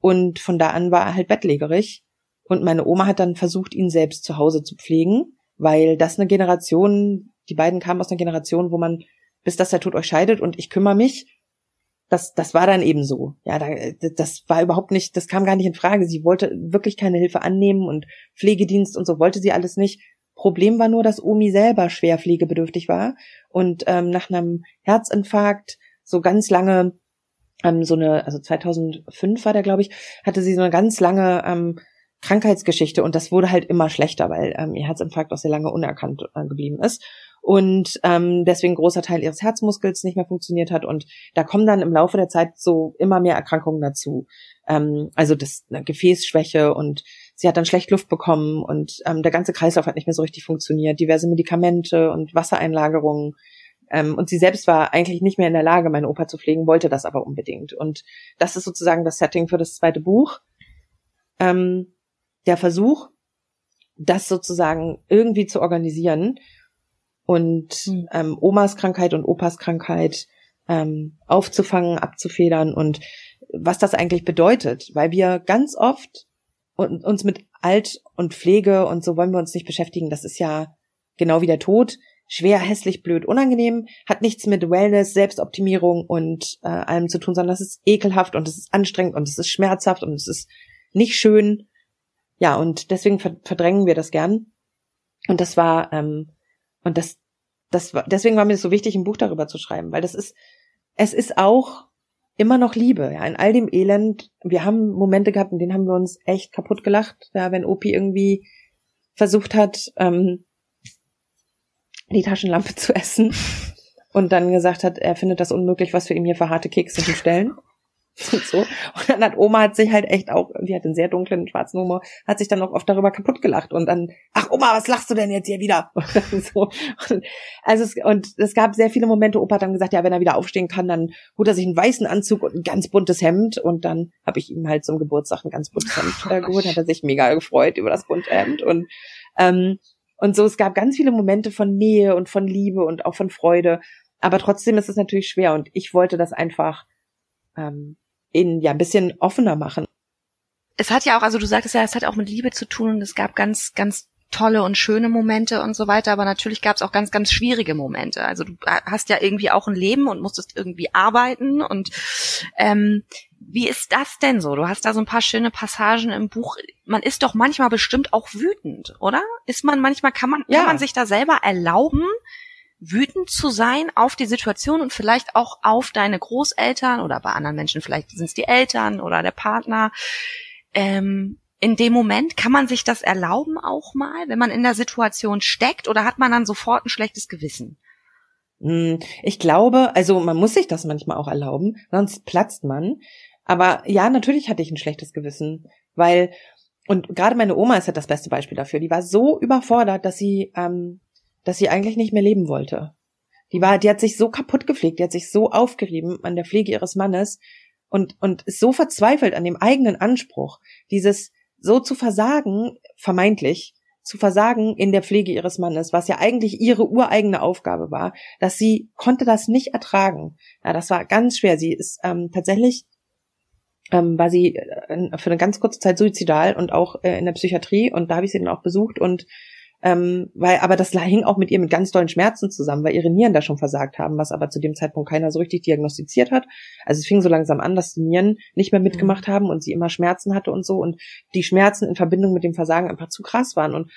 A: und von da an war er halt bettlägerig und meine Oma hat dann versucht, ihn selbst zu Hause zu pflegen, weil das eine Generation, die beiden kamen aus einer Generation, wo man bis dass der Tod euch scheidet und ich kümmere mich. Das, das war dann eben so. Ja, da, das war überhaupt nicht, das kam gar nicht in Frage. Sie wollte wirklich keine Hilfe annehmen und Pflegedienst und so wollte sie alles nicht. Problem war nur, dass Omi selber schwer pflegebedürftig war und ähm, nach einem Herzinfarkt so ganz lange ähm, so eine, also 2005 war der, glaube ich, hatte sie so eine ganz lange ähm, Krankheitsgeschichte und das wurde halt immer schlechter, weil ähm, ihr Herzinfarkt auch sehr lange unerkannt äh, geblieben ist und ähm, deswegen großer Teil ihres Herzmuskels nicht mehr funktioniert hat und da kommen dann im Laufe der Zeit so immer mehr Erkrankungen dazu. Ähm, also das eine Gefäßschwäche und sie hat dann schlecht Luft bekommen und ähm, der ganze Kreislauf hat nicht mehr so richtig funktioniert, diverse Medikamente und Wassereinlagerungen. Ähm, und sie selbst war eigentlich nicht mehr in der Lage, meine Opa zu pflegen, wollte das aber unbedingt. Und das ist sozusagen das Setting für das zweite Buch. Ähm, der Versuch, das sozusagen irgendwie zu organisieren und mhm. ähm, Omas Krankheit und Opas Krankheit ähm, aufzufangen, abzufedern und was das eigentlich bedeutet, weil wir ganz oft uns mit Alt und Pflege und so wollen wir uns nicht beschäftigen. Das ist ja genau wie der Tod. Schwer, hässlich, blöd, unangenehm, hat nichts mit Wellness, Selbstoptimierung und äh, allem zu tun, sondern es ist ekelhaft und es ist anstrengend und es ist schmerzhaft und es ist nicht schön. Ja, und deswegen verdrängen wir das gern. Und das war, ähm, und das, das war, deswegen war mir das so wichtig, ein Buch darüber zu schreiben, weil das ist, es ist auch immer noch Liebe, ja, in all dem Elend. Wir haben Momente gehabt, in denen haben wir uns echt kaputt gelacht, ja, wenn Opi irgendwie versucht hat, ähm, die Taschenlampe zu essen und dann gesagt hat, er findet das unmöglich, was wir ihm hier für harte Kekse bestellen. und so. Und dann hat Oma hat sich halt echt auch, die hat einen sehr dunklen schwarzen Humor, hat sich dann auch oft darüber kaputt gelacht und dann, ach Oma, was lachst du denn jetzt hier wieder? Und so. Und, also es, und es gab sehr viele Momente, Opa hat dann gesagt, ja, wenn er wieder aufstehen kann, dann holt er sich einen weißen Anzug und ein ganz buntes Hemd und dann habe ich ihm halt zum Geburtstag ein ganz buntes Hemd äh, geholt, hat er sich mega gefreut über das bunte Hemd und ähm, und so, es gab ganz viele Momente von Nähe und von Liebe und auch von Freude. Aber trotzdem ist es natürlich schwer und ich wollte das einfach ähm, in ja ein bisschen offener machen.
C: Es hat ja auch, also du sagtest ja, es hat auch mit Liebe zu tun und es gab ganz, ganz tolle und schöne Momente und so weiter, aber natürlich gab es auch ganz, ganz schwierige Momente. Also du hast ja irgendwie auch ein Leben und musstest irgendwie arbeiten und ähm, wie ist das denn so? Du hast da so ein paar schöne Passagen im Buch. Man ist doch manchmal bestimmt auch wütend, oder? Ist man manchmal, kann man, ja. kann man sich da selber erlauben, wütend zu sein auf die Situation und vielleicht auch auf deine Großeltern oder bei anderen Menschen vielleicht sind es die Eltern oder der Partner. Ähm, in dem Moment kann man sich das erlauben auch mal, wenn man in der Situation steckt oder hat man dann sofort ein schlechtes Gewissen?
A: Hm, ich glaube, also man muss sich das manchmal auch erlauben, sonst platzt man. Aber ja, natürlich hatte ich ein schlechtes Gewissen, weil und gerade meine Oma ist halt das beste Beispiel dafür. Die war so überfordert, dass sie ähm, dass sie eigentlich nicht mehr leben wollte. Die war, die hat sich so kaputt gepflegt, die hat sich so aufgerieben an der Pflege ihres Mannes und, und ist so verzweifelt an dem eigenen Anspruch, dieses so zu versagen, vermeintlich, zu versagen in der Pflege ihres Mannes, was ja eigentlich ihre ureigene Aufgabe war, dass sie konnte das nicht ertragen. Ja, das war ganz schwer. Sie ist ähm, tatsächlich ähm, war sie äh, für eine ganz kurze Zeit suizidal und auch äh, in der Psychiatrie und da habe ich sie dann auch besucht und ähm, weil, aber das hing auch mit ihr mit ganz dollen Schmerzen zusammen, weil ihre Nieren da schon versagt haben, was aber zu dem Zeitpunkt keiner so richtig diagnostiziert hat. Also es fing so langsam an, dass die Nieren nicht mehr mitgemacht mhm. haben und sie immer Schmerzen hatte und so und die Schmerzen in Verbindung mit dem Versagen einfach zu krass waren und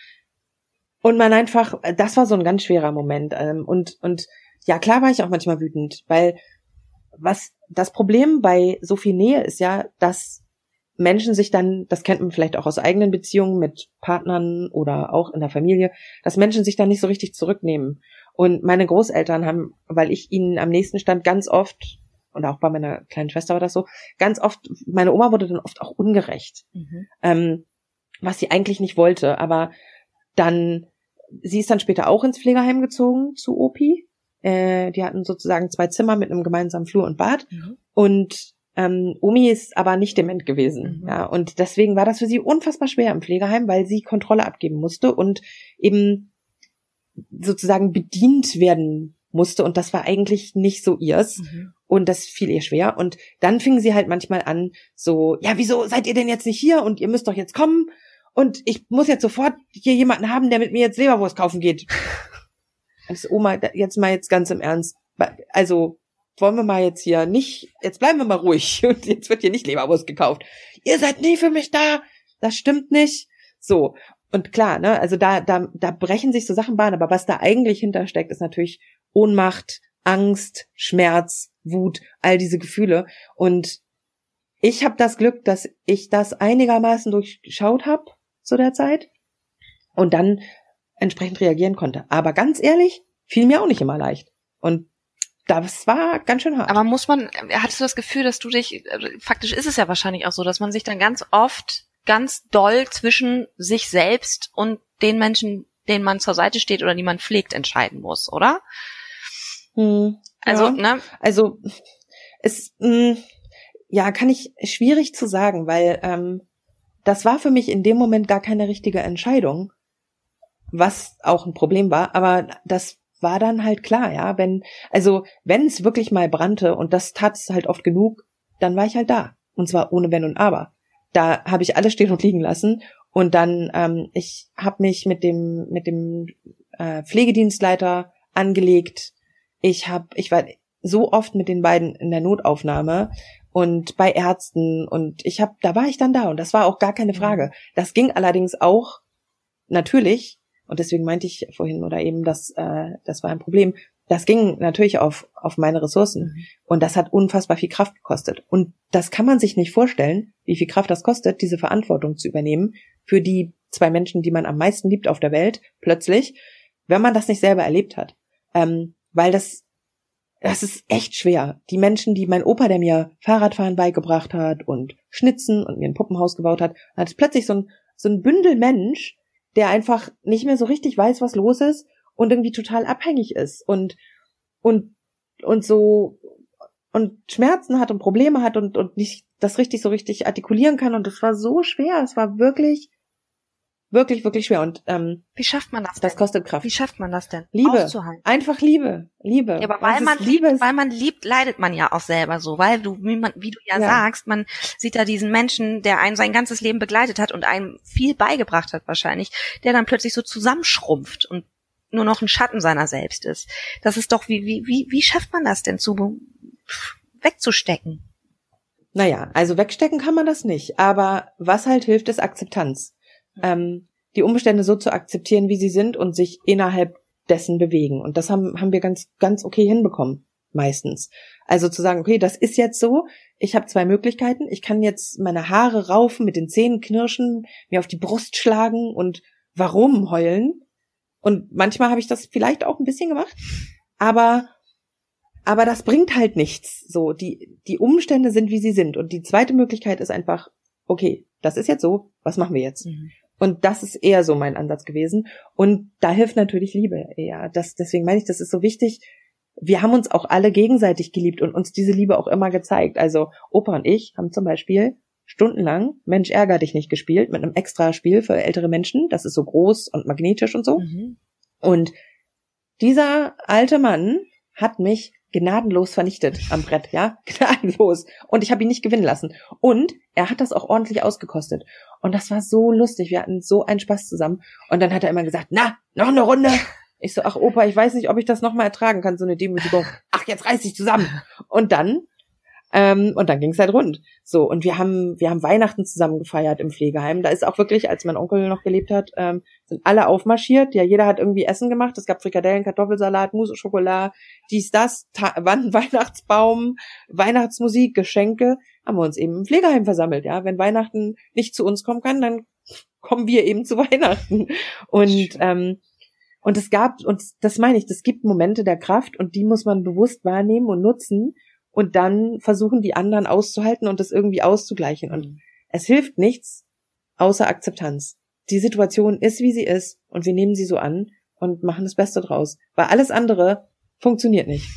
A: und man einfach, das war so ein ganz schwerer Moment ähm, und und ja klar war ich auch manchmal wütend, weil was das Problem bei so viel Nähe ist ja, dass Menschen sich dann, das kennt man vielleicht auch aus eigenen Beziehungen mit Partnern oder auch in der Familie, dass Menschen sich dann nicht so richtig zurücknehmen. Und meine Großeltern haben, weil ich ihnen am nächsten stand, ganz oft, und auch bei meiner kleinen Schwester war das so, ganz oft, meine Oma wurde dann oft auch ungerecht, mhm. ähm, was sie eigentlich nicht wollte. Aber dann, sie ist dann später auch ins Pflegeheim gezogen zu Opi. Äh, die hatten sozusagen zwei Zimmer mit einem gemeinsamen Flur und Bad. Mhm. Und ähm, Omi ist aber nicht dement gewesen. Mhm. Ja, und deswegen war das für sie unfassbar schwer im Pflegeheim, weil sie Kontrolle abgeben musste und eben sozusagen bedient werden musste. Und das war eigentlich nicht so ihrs. Mhm. Und das fiel ihr schwer. Und dann fing sie halt manchmal an, so, ja, wieso seid ihr denn jetzt nicht hier? Und ihr müsst doch jetzt kommen. Und ich muss jetzt sofort hier jemanden haben, der mit mir jetzt Leberwurst kaufen geht. Also Oma, jetzt mal jetzt ganz im Ernst. Also, wollen wir mal jetzt hier nicht, jetzt bleiben wir mal ruhig und jetzt wird hier nicht Leberwurst gekauft. Ihr seid nie für mich da. Das stimmt nicht. So. Und klar, ne, also da, da, da brechen sich so Sachen Bahn, aber was da eigentlich hintersteckt, ist natürlich Ohnmacht, Angst, Schmerz, Wut, all diese Gefühle. Und ich habe das Glück, dass ich das einigermaßen durchschaut habe zu der Zeit und dann entsprechend reagieren konnte. Aber ganz ehrlich, fiel mir auch nicht immer leicht. Und das war ganz schön hart.
C: Aber muss man, hattest du das Gefühl, dass du dich, faktisch ist es ja wahrscheinlich auch so, dass man sich dann ganz oft ganz doll zwischen sich selbst und den Menschen, denen man zur Seite steht oder die man pflegt, entscheiden muss, oder?
A: Hm,
C: Also,
A: ja.
C: ne?
A: Also es mh, ja kann ich schwierig zu sagen, weil ähm, das war für mich in dem Moment gar keine richtige Entscheidung, was auch ein Problem war. Aber das war dann halt klar, ja. Wenn also wenn es wirklich mal brannte und das tat es halt oft genug, dann war ich halt da und zwar ohne Wenn und Aber. Da habe ich alles stehen und liegen lassen und dann ähm, ich habe mich mit dem mit dem äh, Pflegedienstleiter angelegt. Ich habe ich war so oft mit den beiden in der Notaufnahme und bei Ärzten und ich habe da war ich dann da und das war auch gar keine Frage. Das ging allerdings auch natürlich und deswegen meinte ich vorhin oder eben, dass äh, das war ein Problem. Das ging natürlich auf auf meine Ressourcen und das hat unfassbar viel Kraft gekostet und das kann man sich nicht vorstellen, wie viel Kraft das kostet, diese Verantwortung zu übernehmen für die zwei Menschen, die man am meisten liebt auf der Welt, plötzlich, wenn man das nicht selber erlebt hat, ähm, weil das das ist echt schwer. Die Menschen, die mein Opa, der mir Fahrradfahren beigebracht hat und Schnitzen und mir ein Puppenhaus gebaut hat, hat plötzlich so ein, so ein Bündel Mensch, der einfach nicht mehr so richtig weiß, was los ist und irgendwie total abhängig ist und, und, und so, und Schmerzen hat und Probleme hat und, und nicht das richtig so richtig artikulieren kann. Und es war so schwer. Es war wirklich, wirklich, wirklich schwer. Und ähm,
C: Wie schafft man das?
A: das
C: denn?
A: kostet Kraft.
C: Wie schafft man das denn?
A: Liebe. Einfach Liebe. Liebe.
C: Ja, aber weil man liebt,
A: ist-
C: weil man liebt, leidet man ja auch selber so, weil du, wie, man, wie du ja,
A: Ja.
C: sagst, man sieht da diesen Menschen, der einen sein ganzes Leben begleitet hat und einem viel beigebracht hat wahrscheinlich, der dann plötzlich so zusammenschrumpft und nur noch ein Schatten seiner selbst ist. Das ist doch, wie, wie, wie, wie schafft man das denn zu wegzustecken?
A: Naja, also wegstecken kann man das nicht. Aber was halt hilft, ist Akzeptanz. Ähm, die Umstände so zu akzeptieren, wie sie sind und sich innerhalb dessen bewegen. Und das haben, haben wir ganz, ganz okay hinbekommen, meistens. Also zu sagen, okay, das ist jetzt so, ich habe zwei Möglichkeiten. Ich kann jetzt meine Haare raufen, mit den Zähnen knirschen, mir auf die Brust schlagen und warum heulen. Und manchmal habe ich das vielleicht auch ein bisschen gemacht. Aber aber das bringt halt nichts. So, die, die Umstände sind, wie sie sind. Und die zweite Möglichkeit ist einfach, okay, das ist jetzt so, was machen wir jetzt? Und das ist eher so mein Ansatz gewesen. Und da hilft natürlich Liebe. Ja, das, deswegen meine ich, das ist so wichtig. Wir haben uns auch alle gegenseitig geliebt und uns diese Liebe auch immer gezeigt. Also Opa und ich haben zum Beispiel stundenlang Mensch ärger dich nicht gespielt mit einem extra Spiel für ältere Menschen. Das ist so groß und magnetisch und so.
C: Mhm.
A: Und dieser alte Mann hat mich gnadenlos vernichtet am Brett, ja, gnadenlos. Und ich habe ihn nicht gewinnen lassen. Und er hat das auch ordentlich ausgekostet. Und das war so lustig. Wir hatten so einen Spaß zusammen. Und dann hat er immer gesagt, na, noch eine Runde. Ich so, ach Opa, ich weiß nicht, ob ich das nochmal ertragen kann, so eine Demütigung. Ach, jetzt reiß dich zusammen. Und dann, ähm, und dann ging's halt rund. So, und wir haben, wir haben Weihnachten zusammen gefeiert im Pflegeheim. Da ist auch wirklich, als mein Onkel noch gelebt hat, ähm, sind alle aufmarschiert. Ja, jeder hat irgendwie Essen gemacht. Es gab Frikadellen, Kartoffelsalat, Mousse, Schokolade, dies, das, Ta wann Weihnachtsbaum, Weihnachtsmusik, Geschenke. Haben wir uns eben im Pflegeheim versammelt. Ja, wenn Weihnachten nicht zu uns kommen kann, dann kommen wir eben zu Weihnachten. Und ähm, und es gab, und das meine ich, es gibt Momente der Kraft und die muss man bewusst wahrnehmen und nutzen und dann versuchen, die anderen auszuhalten und das irgendwie auszugleichen. Und es hilft nichts außer Akzeptanz. Die Situation ist, wie sie ist und wir nehmen sie so an und machen das Beste draus. Weil alles andere funktioniert nicht.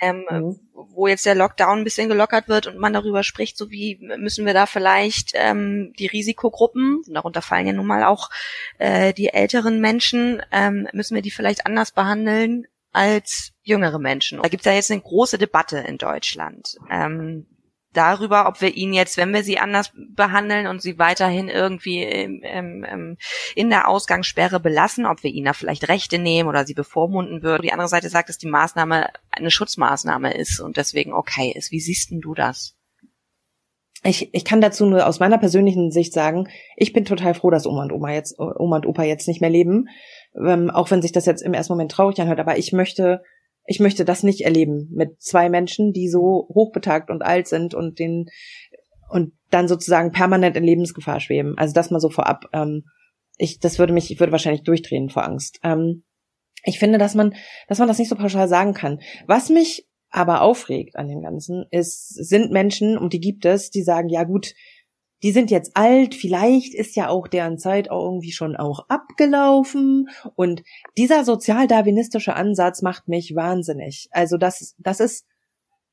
C: Ähm,
A: Mhm.
C: wo jetzt der Lockdown ein bisschen gelockert wird und man darüber spricht, so wie müssen wir da vielleicht ähm, die Risikogruppen, darunter fallen ja nun mal auch äh, die älteren Menschen, ähm, müssen wir die vielleicht anders behandeln als jüngere Menschen. Da gibt es ja jetzt eine große Debatte in Deutschland. Ähm, darüber, ob wir ihn jetzt, wenn wir sie anders behandeln und sie weiterhin irgendwie ähm, ähm, in der Ausgangssperre belassen, ob wir ihnen da vielleicht Rechte nehmen oder sie bevormunden würden. Die andere Seite sagt, dass die Maßnahme eine Schutzmaßnahme ist und deswegen okay ist. Wie siehst denn du das?
A: Ich, ich kann dazu nur aus meiner persönlichen Sicht sagen, ich bin total froh, dass Oma und Oma jetzt, Oma und Opa jetzt nicht mehr leben. Ähm, auch wenn sich das jetzt im ersten Moment traurig anhört, aber ich möchte, ich möchte das nicht erleben mit zwei Menschen, die so hochbetagt und alt sind und den und dann sozusagen permanent in Lebensgefahr schweben. Also das mal so vorab. Ähm, ich, das würde mich, ich würde wahrscheinlich durchdrehen vor Angst. Ähm, ich finde, dass man, dass man das nicht so pauschal sagen kann. Was mich aber aufregt an dem Ganzen, ist, sind Menschen, und die gibt es, die sagen, ja gut, die sind jetzt alt, vielleicht ist ja auch deren Zeit auch irgendwie schon auch abgelaufen. Und dieser sozialdarwinistische Ansatz macht mich wahnsinnig. Also das, das ist,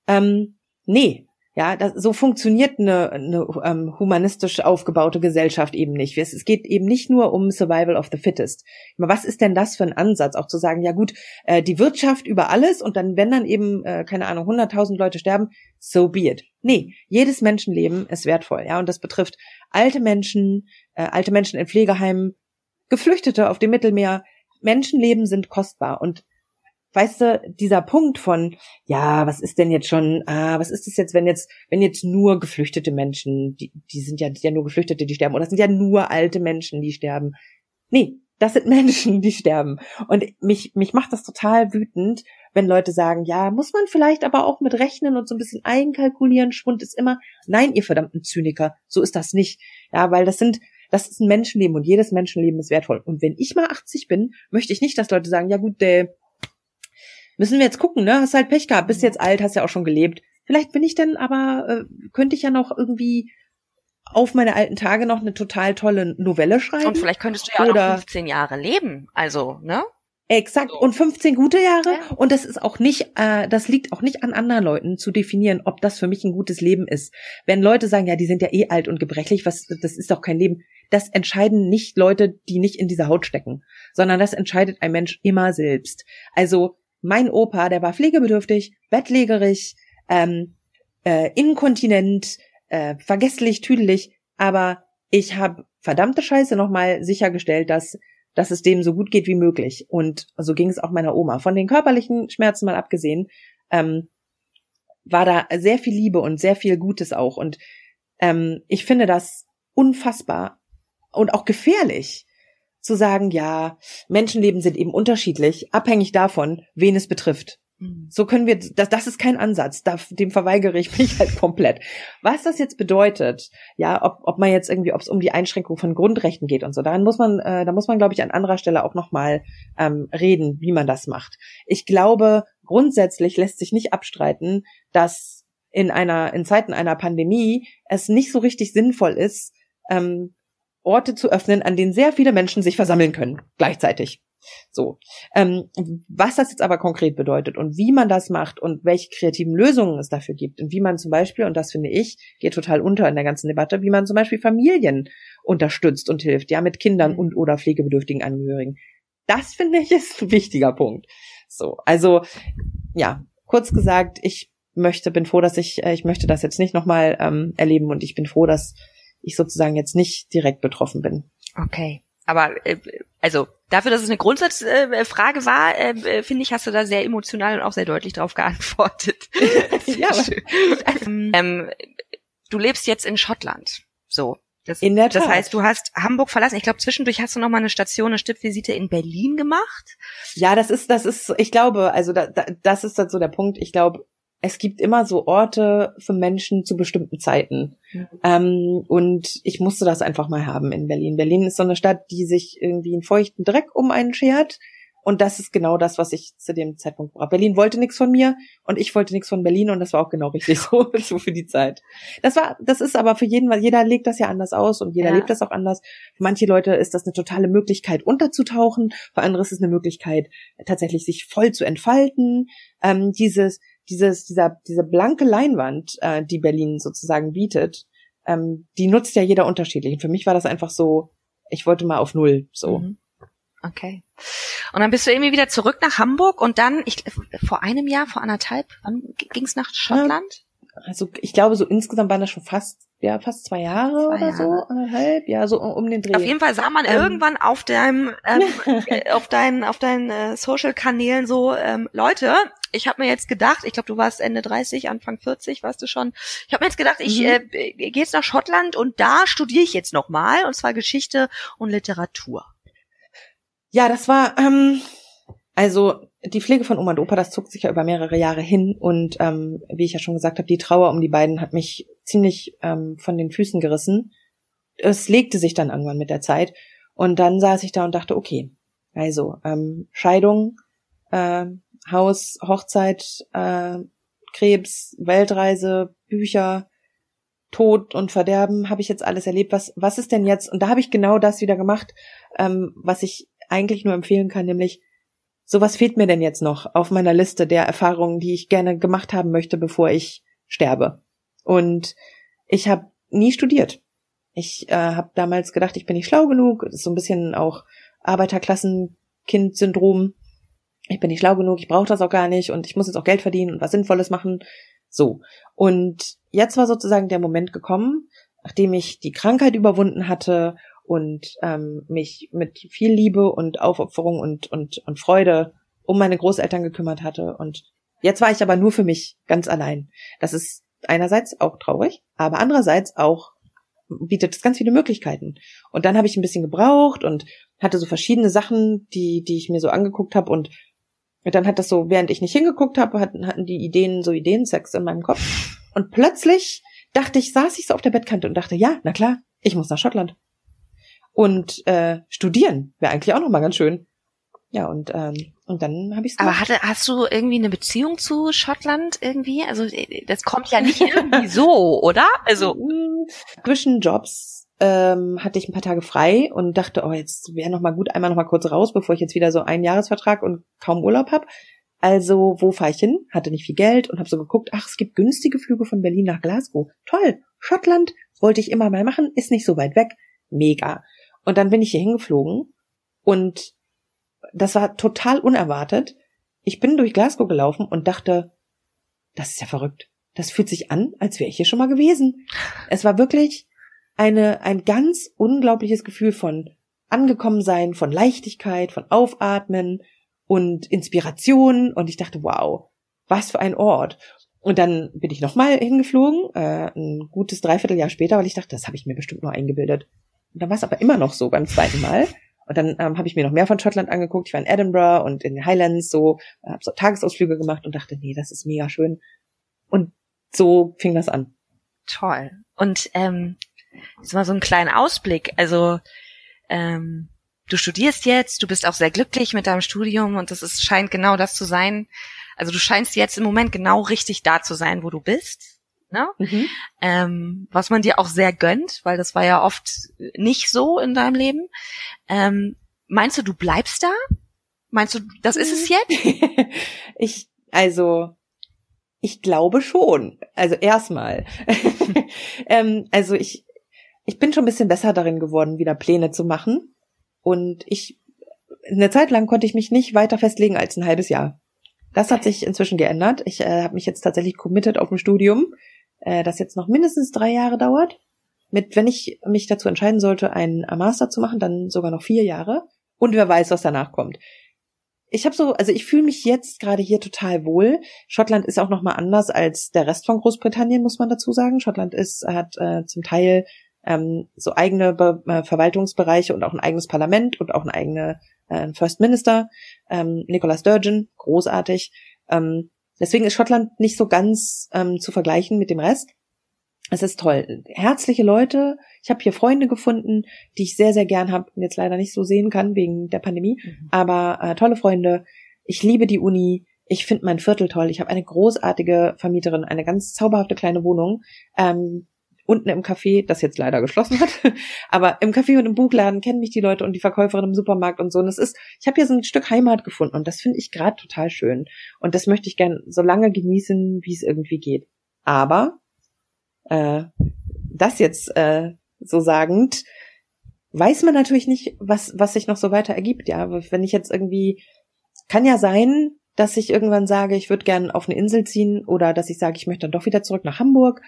A: ähm, nee, ja, das, so funktioniert eine, eine ähm, humanistisch aufgebaute Gesellschaft eben nicht. Es, es, geht eben nicht nur um Survival of the Fittest. Was ist denn das für ein Ansatz, auch zu sagen, ja gut, äh, die Wirtschaft über alles und dann, wenn dann eben, äh, keine Ahnung, 100.000 Leute sterben, so be it. Nee, jedes Menschenleben ist wertvoll, ja, und das betrifft alte Menschen, äh, alte Menschen in Pflegeheimen, Geflüchtete auf dem Mittelmeer. Menschenleben sind kostbar und weißt du, dieser Punkt von, ja, was ist denn jetzt schon, ah, was ist es jetzt, wenn jetzt, wenn jetzt nur geflüchtete Menschen, die, die sind ja, die ja nur Geflüchtete, die sterben, oder das sind ja nur alte Menschen, die sterben. Nee, das sind Menschen, die zysterben. Und mich, mich macht das total wütend, wenn Leute sagen, ja, muss man vielleicht aber auch mit rechnen und so ein bisschen einkalkulieren, Schwund ist immer, nein, ihr verdammten Zyniker, so ist das nicht. Ja, weil das sind, das ist ein Menschenleben und jedes Menschenleben ist wertvoll. Und wenn ich mal 80 bin, möchte ich nicht, dass Leute sagen, ja gut, der, müssen wir jetzt gucken, ne? Hast halt Pech gehabt, bist jetzt alt, hast ja auch schon gelebt. Vielleicht bin ich dann aber, äh, könnte ich ja noch irgendwie auf meine alten Tage noch eine total tolle Novelle schreiben.
C: Und vielleicht könntest du ja Oder, auch noch 15 Jahre leben. Also, ne?
A: Exakt. Und 15 gute Jahre. Ja. Und das ist auch nicht, äh, das liegt auch nicht an anderen Leuten zu definieren, ob das für mich ein gutes Leben ist. Wenn Leute sagen, ja, die sind ja eh alt und gebrechlich, was, das ist doch kein Leben. Das entscheiden nicht Leute, die nicht in dieser Haut stecken, sondern das entscheidet ein Mensch immer selbst. Also, mein Opa, der war pflegebedürftig, bettlägerig, ähm, äh, inkontinent, äh, vergesslich, tüdelig, aber ich habe verdammte Scheiße nochmal sichergestellt, dass dass es dem so gut geht wie möglich. Und so ging es auch meiner Oma. Von den körperlichen Schmerzen mal abgesehen, ähm, war da sehr viel Liebe und sehr viel Gutes auch. Und ähm, ich finde das unfassbar und auch gefährlich, zu sagen, ja, Menschenleben sind eben unterschiedlich, abhängig davon, wen es betrifft. Mhm. So können wir, das, das ist kein Ansatz, da, dem verweigere ich mich halt komplett. Was das jetzt bedeutet, ja, ob, ob man jetzt irgendwie, ob es um die Einschränkung von Grundrechten geht und so, daran muss man, äh, da muss man, glaube ich, an anderer Stelle auch nochmal ähm, reden, wie man das macht. Ich glaube, grundsätzlich lässt sich nicht abstreiten, dass in einer, in Zeiten einer Pandemie es nicht so richtig sinnvoll ist, ähm, Orte zu öffnen, an denen sehr viele Menschen sich versammeln können, gleichzeitig. So. Ähm, was das jetzt aber konkret bedeutet und wie man das macht und welche kreativen Lösungen es dafür gibt und wie man zum Beispiel, und das finde ich, geht total unter in der ganzen Debatte, wie man zum Beispiel Familien unterstützt und hilft, ja, mit Kindern und oder pflegebedürftigen Angehörigen. Das finde ich ist ein wichtiger Punkt. So. Also, ja, kurz gesagt, ich möchte, bin froh, dass ich, äh, ich möchte das jetzt nicht nochmal ähm, erleben und ich bin froh, dass ich sozusagen jetzt nicht direkt betroffen bin.
C: Okay. Aber äh, also dafür, dass es eine Grundsatzfrage äh, war, äh, finde ich, hast du da sehr emotional und auch sehr deutlich darauf geantwortet. ja, ähm, ähm, du lebst jetzt in Schottland. So. Das, in der Tat. Das heißt, du hast Hamburg verlassen. Ich glaube, zwischendurch hast du noch mal eine Station, eine Stippvisite in Berlin gemacht.
A: Ja, das ist, das ist, ich glaube, also da, da, das ist dann so der Punkt. Ich glaube, es gibt immer so Orte für Menschen zu bestimmten Zeiten. Mhm. Ähm, und ich musste das einfach mal haben in Berlin. Berlin ist so eine Stadt, die sich irgendwie einen feuchten Dreck um einen schert. Und das ist genau das, was ich zu dem Zeitpunkt brauche. Berlin wollte nichts von mir und ich wollte nichts von Berlin und das war auch genau richtig so, so für die Zeit. Das war, das ist aber für jeden, weil jeder legt das ja anders aus und jeder ja. lebt das auch anders. Für manche Leute ist das eine totale Möglichkeit, unterzutauchen. Für andere ist es eine Möglichkeit, tatsächlich sich voll zu entfalten. Ähm, dieses, dieses, dieser, diese blanke Leinwand, äh, die Berlin sozusagen bietet, ähm, die nutzt ja jeder unterschiedlich. Und für mich war das einfach so, ich wollte mal auf Null, so. Mhm.
C: Okay. Und dann bist du irgendwie wieder zurück nach Hamburg und dann, ich, vor einem Jahr, vor anderthalb, wann ging's nach Schottland?
A: Also ich glaube, so insgesamt waren das schon fast, ja, fast zwei Jahre zwei oder Jahre. so, anderthalb, ja, so um den Dreh.
C: Auf jeden Fall sah man ähm, irgendwann auf deinem, ähm, äh, auf deinen, auf deinen äh, Social-Kanälen so, ähm, Leute, ich habe mir jetzt gedacht, ich glaube, du warst Ende 30, Anfang 40, warst du schon. Ich habe mir jetzt gedacht, ich mhm. äh, gehe jetzt nach Schottland und da studiere ich jetzt nochmal, und zwar Geschichte und Literatur.
A: Ja, das war, ähm, also die Pflege von Oma und Opa, das zog sich ja über mehrere Jahre hin und ähm, wie ich ja schon gesagt habe, die Trauer um die beiden hat mich ziemlich ähm, von den Füßen gerissen. Es legte sich dann irgendwann mit der Zeit und dann saß ich da und dachte, okay, also ähm, Scheidung, äh, Haus, Hochzeit, äh, Krebs, Weltreise, Bücher, Tod und Verderben, habe ich jetzt alles erlebt. Was, was ist denn jetzt? Und da habe ich genau das wieder gemacht, ähm, was ich eigentlich nur empfehlen kann, nämlich so was fehlt mir denn jetzt noch auf meiner Liste der Erfahrungen, die ich gerne gemacht haben möchte, bevor ich sterbe. Und ich habe nie studiert. Ich äh, habe damals gedacht, ich bin nicht schlau genug. Das ist so ein bisschen auch Arbeiterklassenkind-Syndrom. Ich bin nicht schlau genug, ich brauche das auch gar nicht und ich muss jetzt auch Geld verdienen und was Sinnvolles machen. So. Und jetzt war sozusagen der Moment gekommen, nachdem ich die Krankheit überwunden hatte und ähm, mich mit viel Liebe und Aufopferung und, und, und Freude um meine Großeltern gekümmert hatte. Und jetzt war ich aber nur für mich ganz allein. Das ist einerseits auch traurig, aber andererseits auch bietet es ganz viele Möglichkeiten. Und dann habe ich ein bisschen gebraucht und hatte so verschiedene Sachen, die, die ich mir so angeguckt habe und dann hat das so, während ich nicht hingeguckt habe, hatten, hatten die Ideen so Ideensex in meinem Kopf. Und plötzlich dachte ich, saß ich so auf der Bettkante und dachte, ja, na klar, ich muss nach Schottland. Und äh, studieren wäre eigentlich auch noch mal ganz schön. Ja, und, ähm, und dann habe ich
C: Aber hatte, hast du irgendwie eine Beziehung zu Schottland irgendwie? Also das kommt ja nicht irgendwie so, oder? Also
A: mm, zwischen Jobs ähm, hatte ich ein paar Tage frei und dachte, oh, jetzt wäre noch mal gut, einmal noch mal kurz raus, bevor ich jetzt wieder so einen Jahresvertrag und kaum Urlaub hab. Also, wo fahre ich hin? Hatte nicht viel Geld und habe so geguckt, ach, es gibt günstige Flüge von Berlin nach Glasgow. Toll, Schottland wollte ich immer mal machen, ist nicht so weit weg. Mega. Und dann bin ich hier hingeflogen und das war total unerwartet. Ich bin durch Glasgow gelaufen und dachte, das ist ja verrückt. Das fühlt sich an, als wäre ich hier schon mal gewesen. Es war wirklich eine, ein ganz unglaubliches Gefühl von angekommen sein, von Leichtigkeit, von Aufatmen und Inspiration. Und ich dachte, wow, was für ein Ort. Und dann bin ich nochmal hingeflogen, äh, ein gutes Dreivierteljahr später, weil ich dachte, das habe ich mir bestimmt nur eingebildet. Und dann war es aber immer noch so beim zweiten Mal. Und dann ähm, habe ich mir noch mehr von Schottland angeguckt. Ich war in Edinburgh und in den Highlands so, habe so Tagesausflüge gemacht und dachte, nee, das ist mega schön. Und so fing das an.
C: Toll. Und ähm, jetzt mal so einen kleinen Ausblick. Also ähm, du studierst jetzt, du bist auch sehr glücklich mit deinem Studium und das ist, scheint genau das zu sein. Also du scheinst jetzt im Moment genau richtig da zu sein, wo du bist ne? Mhm. Ähm, was man dir auch sehr gönnt, weil das war ja oft nicht so in deinem Leben. Ähm, meinst du, du bleibst da? Meinst du, das ist es jetzt?
A: ich, also, ich glaube schon. Also erstmal. ähm, also ich, ich bin schon ein bisschen besser darin geworden, wieder Pläne zu machen. Und ich, eine Zeit lang konnte ich mich nicht weiter festlegen als ein halbes Jahr. Das hat sich inzwischen geändert. Ich äh, habe mich jetzt tatsächlich committed auf dem Studium äh, das jetzt noch mindestens drei Jahre dauert. Mit, wenn ich mich dazu entscheiden sollte, einen Master zu machen, dann sogar noch vier Jahre. Und wer weiß, was danach kommt. Ich habe so, also ich fühle mich jetzt gerade hier total wohl. Schottland ist auch noch mal anders als der Rest von Großbritannien, muss man dazu sagen. Schottland ist hat äh, zum Teil ähm, so eigene Be äh, Verwaltungsbereiche und auch ein eigenes Parlament und auch ein eigener äh, First Minister. Ähm, Nicola Sturgeon, großartig. Ähm, Deswegen ist Schottland nicht so ganz ähm, zu vergleichen mit dem Rest. Es ist toll. Herzliche Leute. Ich habe hier Freunde gefunden, die ich sehr, sehr gern habe und jetzt leider nicht so sehen kann wegen der Pandemie. Mhm. Aber äh, tolle Freunde. Ich liebe die Uni. Ich finde mein Viertel toll. Ich habe eine großartige Vermieterin, eine ganz zauberhafte kleine Wohnung. Ähm, unten im Café, das jetzt leider geschlossen hat, aber im Café und im Buchladen kennen mich die Leute und die Verkäuferin im Supermarkt und so. Und es ist, ich habe hier so ein Stück Heimat gefunden und das finde ich gerade total schön. Und das möchte ich gern so lange genießen, wie es irgendwie geht. Aber äh, das jetzt äh, so sagend, weiß man natürlich nicht, was, was sich noch so weiter ergibt. Ja, wenn ich jetzt irgendwie, kann ja sein, dass ich irgendwann sage, ich würde gern auf eine Insel ziehen oder dass ich sage, ich möchte dann doch wieder zurück nach Hamburg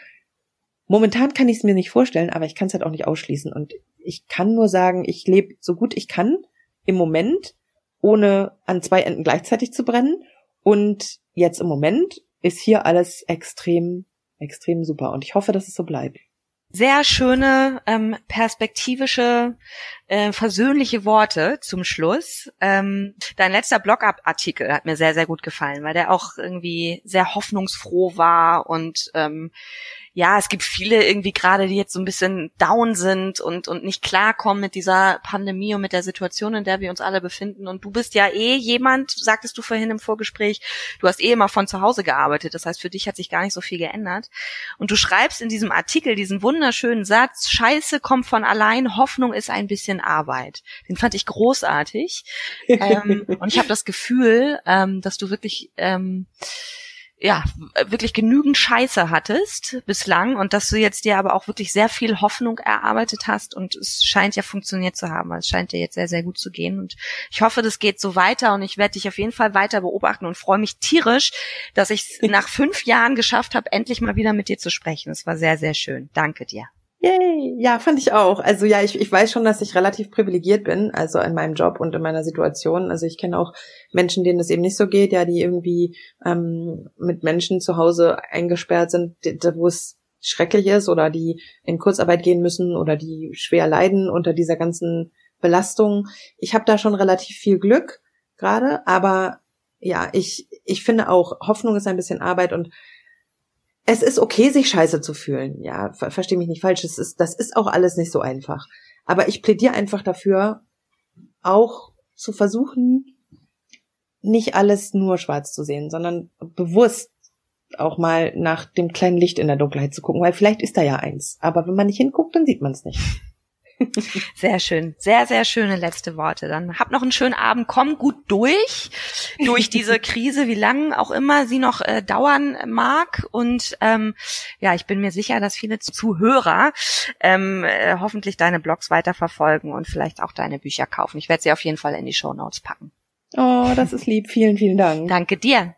A: Momentan kann ich es mir nicht vorstellen, aber ich kann es halt auch nicht ausschließen. Und ich kann nur sagen, ich lebe so gut ich kann im Moment, ohne an zwei Enden gleichzeitig zu brennen. Und jetzt im Moment ist hier alles extrem, extrem super. Und ich hoffe, dass es so bleibt.
C: sehr schöne ähm, perspektivische äh, versöhnliche Worte zum Schluss. Ähm, dein letzter Blog-Artikel hat mir sehr, sehr gut gefallen, weil der auch irgendwie sehr hoffnungsfroh war und ähm, ja, es gibt viele irgendwie gerade, die jetzt so ein bisschen down sind und, und nicht klarkommen mit dieser Pandemie und mit der Situation, in der wir uns alle befinden. Und du bist ja eh jemand, sagtest du vorhin im Vorgespräch, du hast eh immer von zu Hause gearbeitet. Das heißt, für dich hat sich gar nicht so viel geändert. Und du schreibst in diesem Artikel diesen wunderschönen Satz, Scheiße kommt von allein, Hoffnung ist ein bisschen Arbeit. Den fand ich großartig. ähm, und ich habe das Gefühl, ähm, dass du wirklich ähm, ja, wirklich genügend Scheiße hattest bislang und dass du jetzt dir aber auch wirklich sehr viel Hoffnung erarbeitet hast und es scheint ja funktioniert zu haben. Es scheint dir jetzt sehr, sehr gut zu gehen und ich hoffe, das geht so weiter und ich werde dich auf jeden Fall weiter beobachten und freue mich tierisch, dass ich es nach fünf Jahren geschafft habe, endlich mal wieder mit dir zu sprechen. Es war sehr, sehr schön. Danke dir.
A: Yay, ja, fand ich auch. Also ja, ich, ich weiß schon, dass ich relativ privilegiert bin, also in meinem Job und in meiner Situation. Also ich kenne auch Menschen, denen es eben nicht so geht, ja, die irgendwie ähm, mit Menschen zu Hause eingesperrt sind, wo es schrecklich ist oder die in Kurzarbeit gehen müssen oder die schwer leiden unter dieser ganzen Belastung. Ich habe da schon relativ viel Glück gerade, aber ja, ich, ich finde auch, Hoffnung ist ein bisschen Arbeit und es ist okay, sich scheiße zu fühlen. Ja, ver verstehe mich nicht falsch. Das ist, das ist auch alles nicht so einfach. Aber ich plädiere einfach dafür, auch zu versuchen, nicht alles nur schwarz zu sehen, sondern bewusst auch mal nach dem kleinen Licht in der Dunkelheit zu gucken, weil vielleicht ist da ja eins. Aber wenn man nicht hinguckt, dann sieht man es nicht.
C: Sehr schön. Sehr, sehr schöne letzte Worte. Dann hab noch einen schönen Abend. Komm gut durch, durch diese Krise, wie lange auch immer sie noch äh, dauern mag. Und ähm, ja, ich bin mir sicher, dass viele Zuhörer ähm, äh, hoffentlich deine Blogs weiterverfolgen und vielleicht auch deine Bücher kaufen. Ich werde sie auf jeden Fall in die Show Notes packen.
A: Oh, das ist lieb. Vielen, vielen Dank.
C: Danke dir.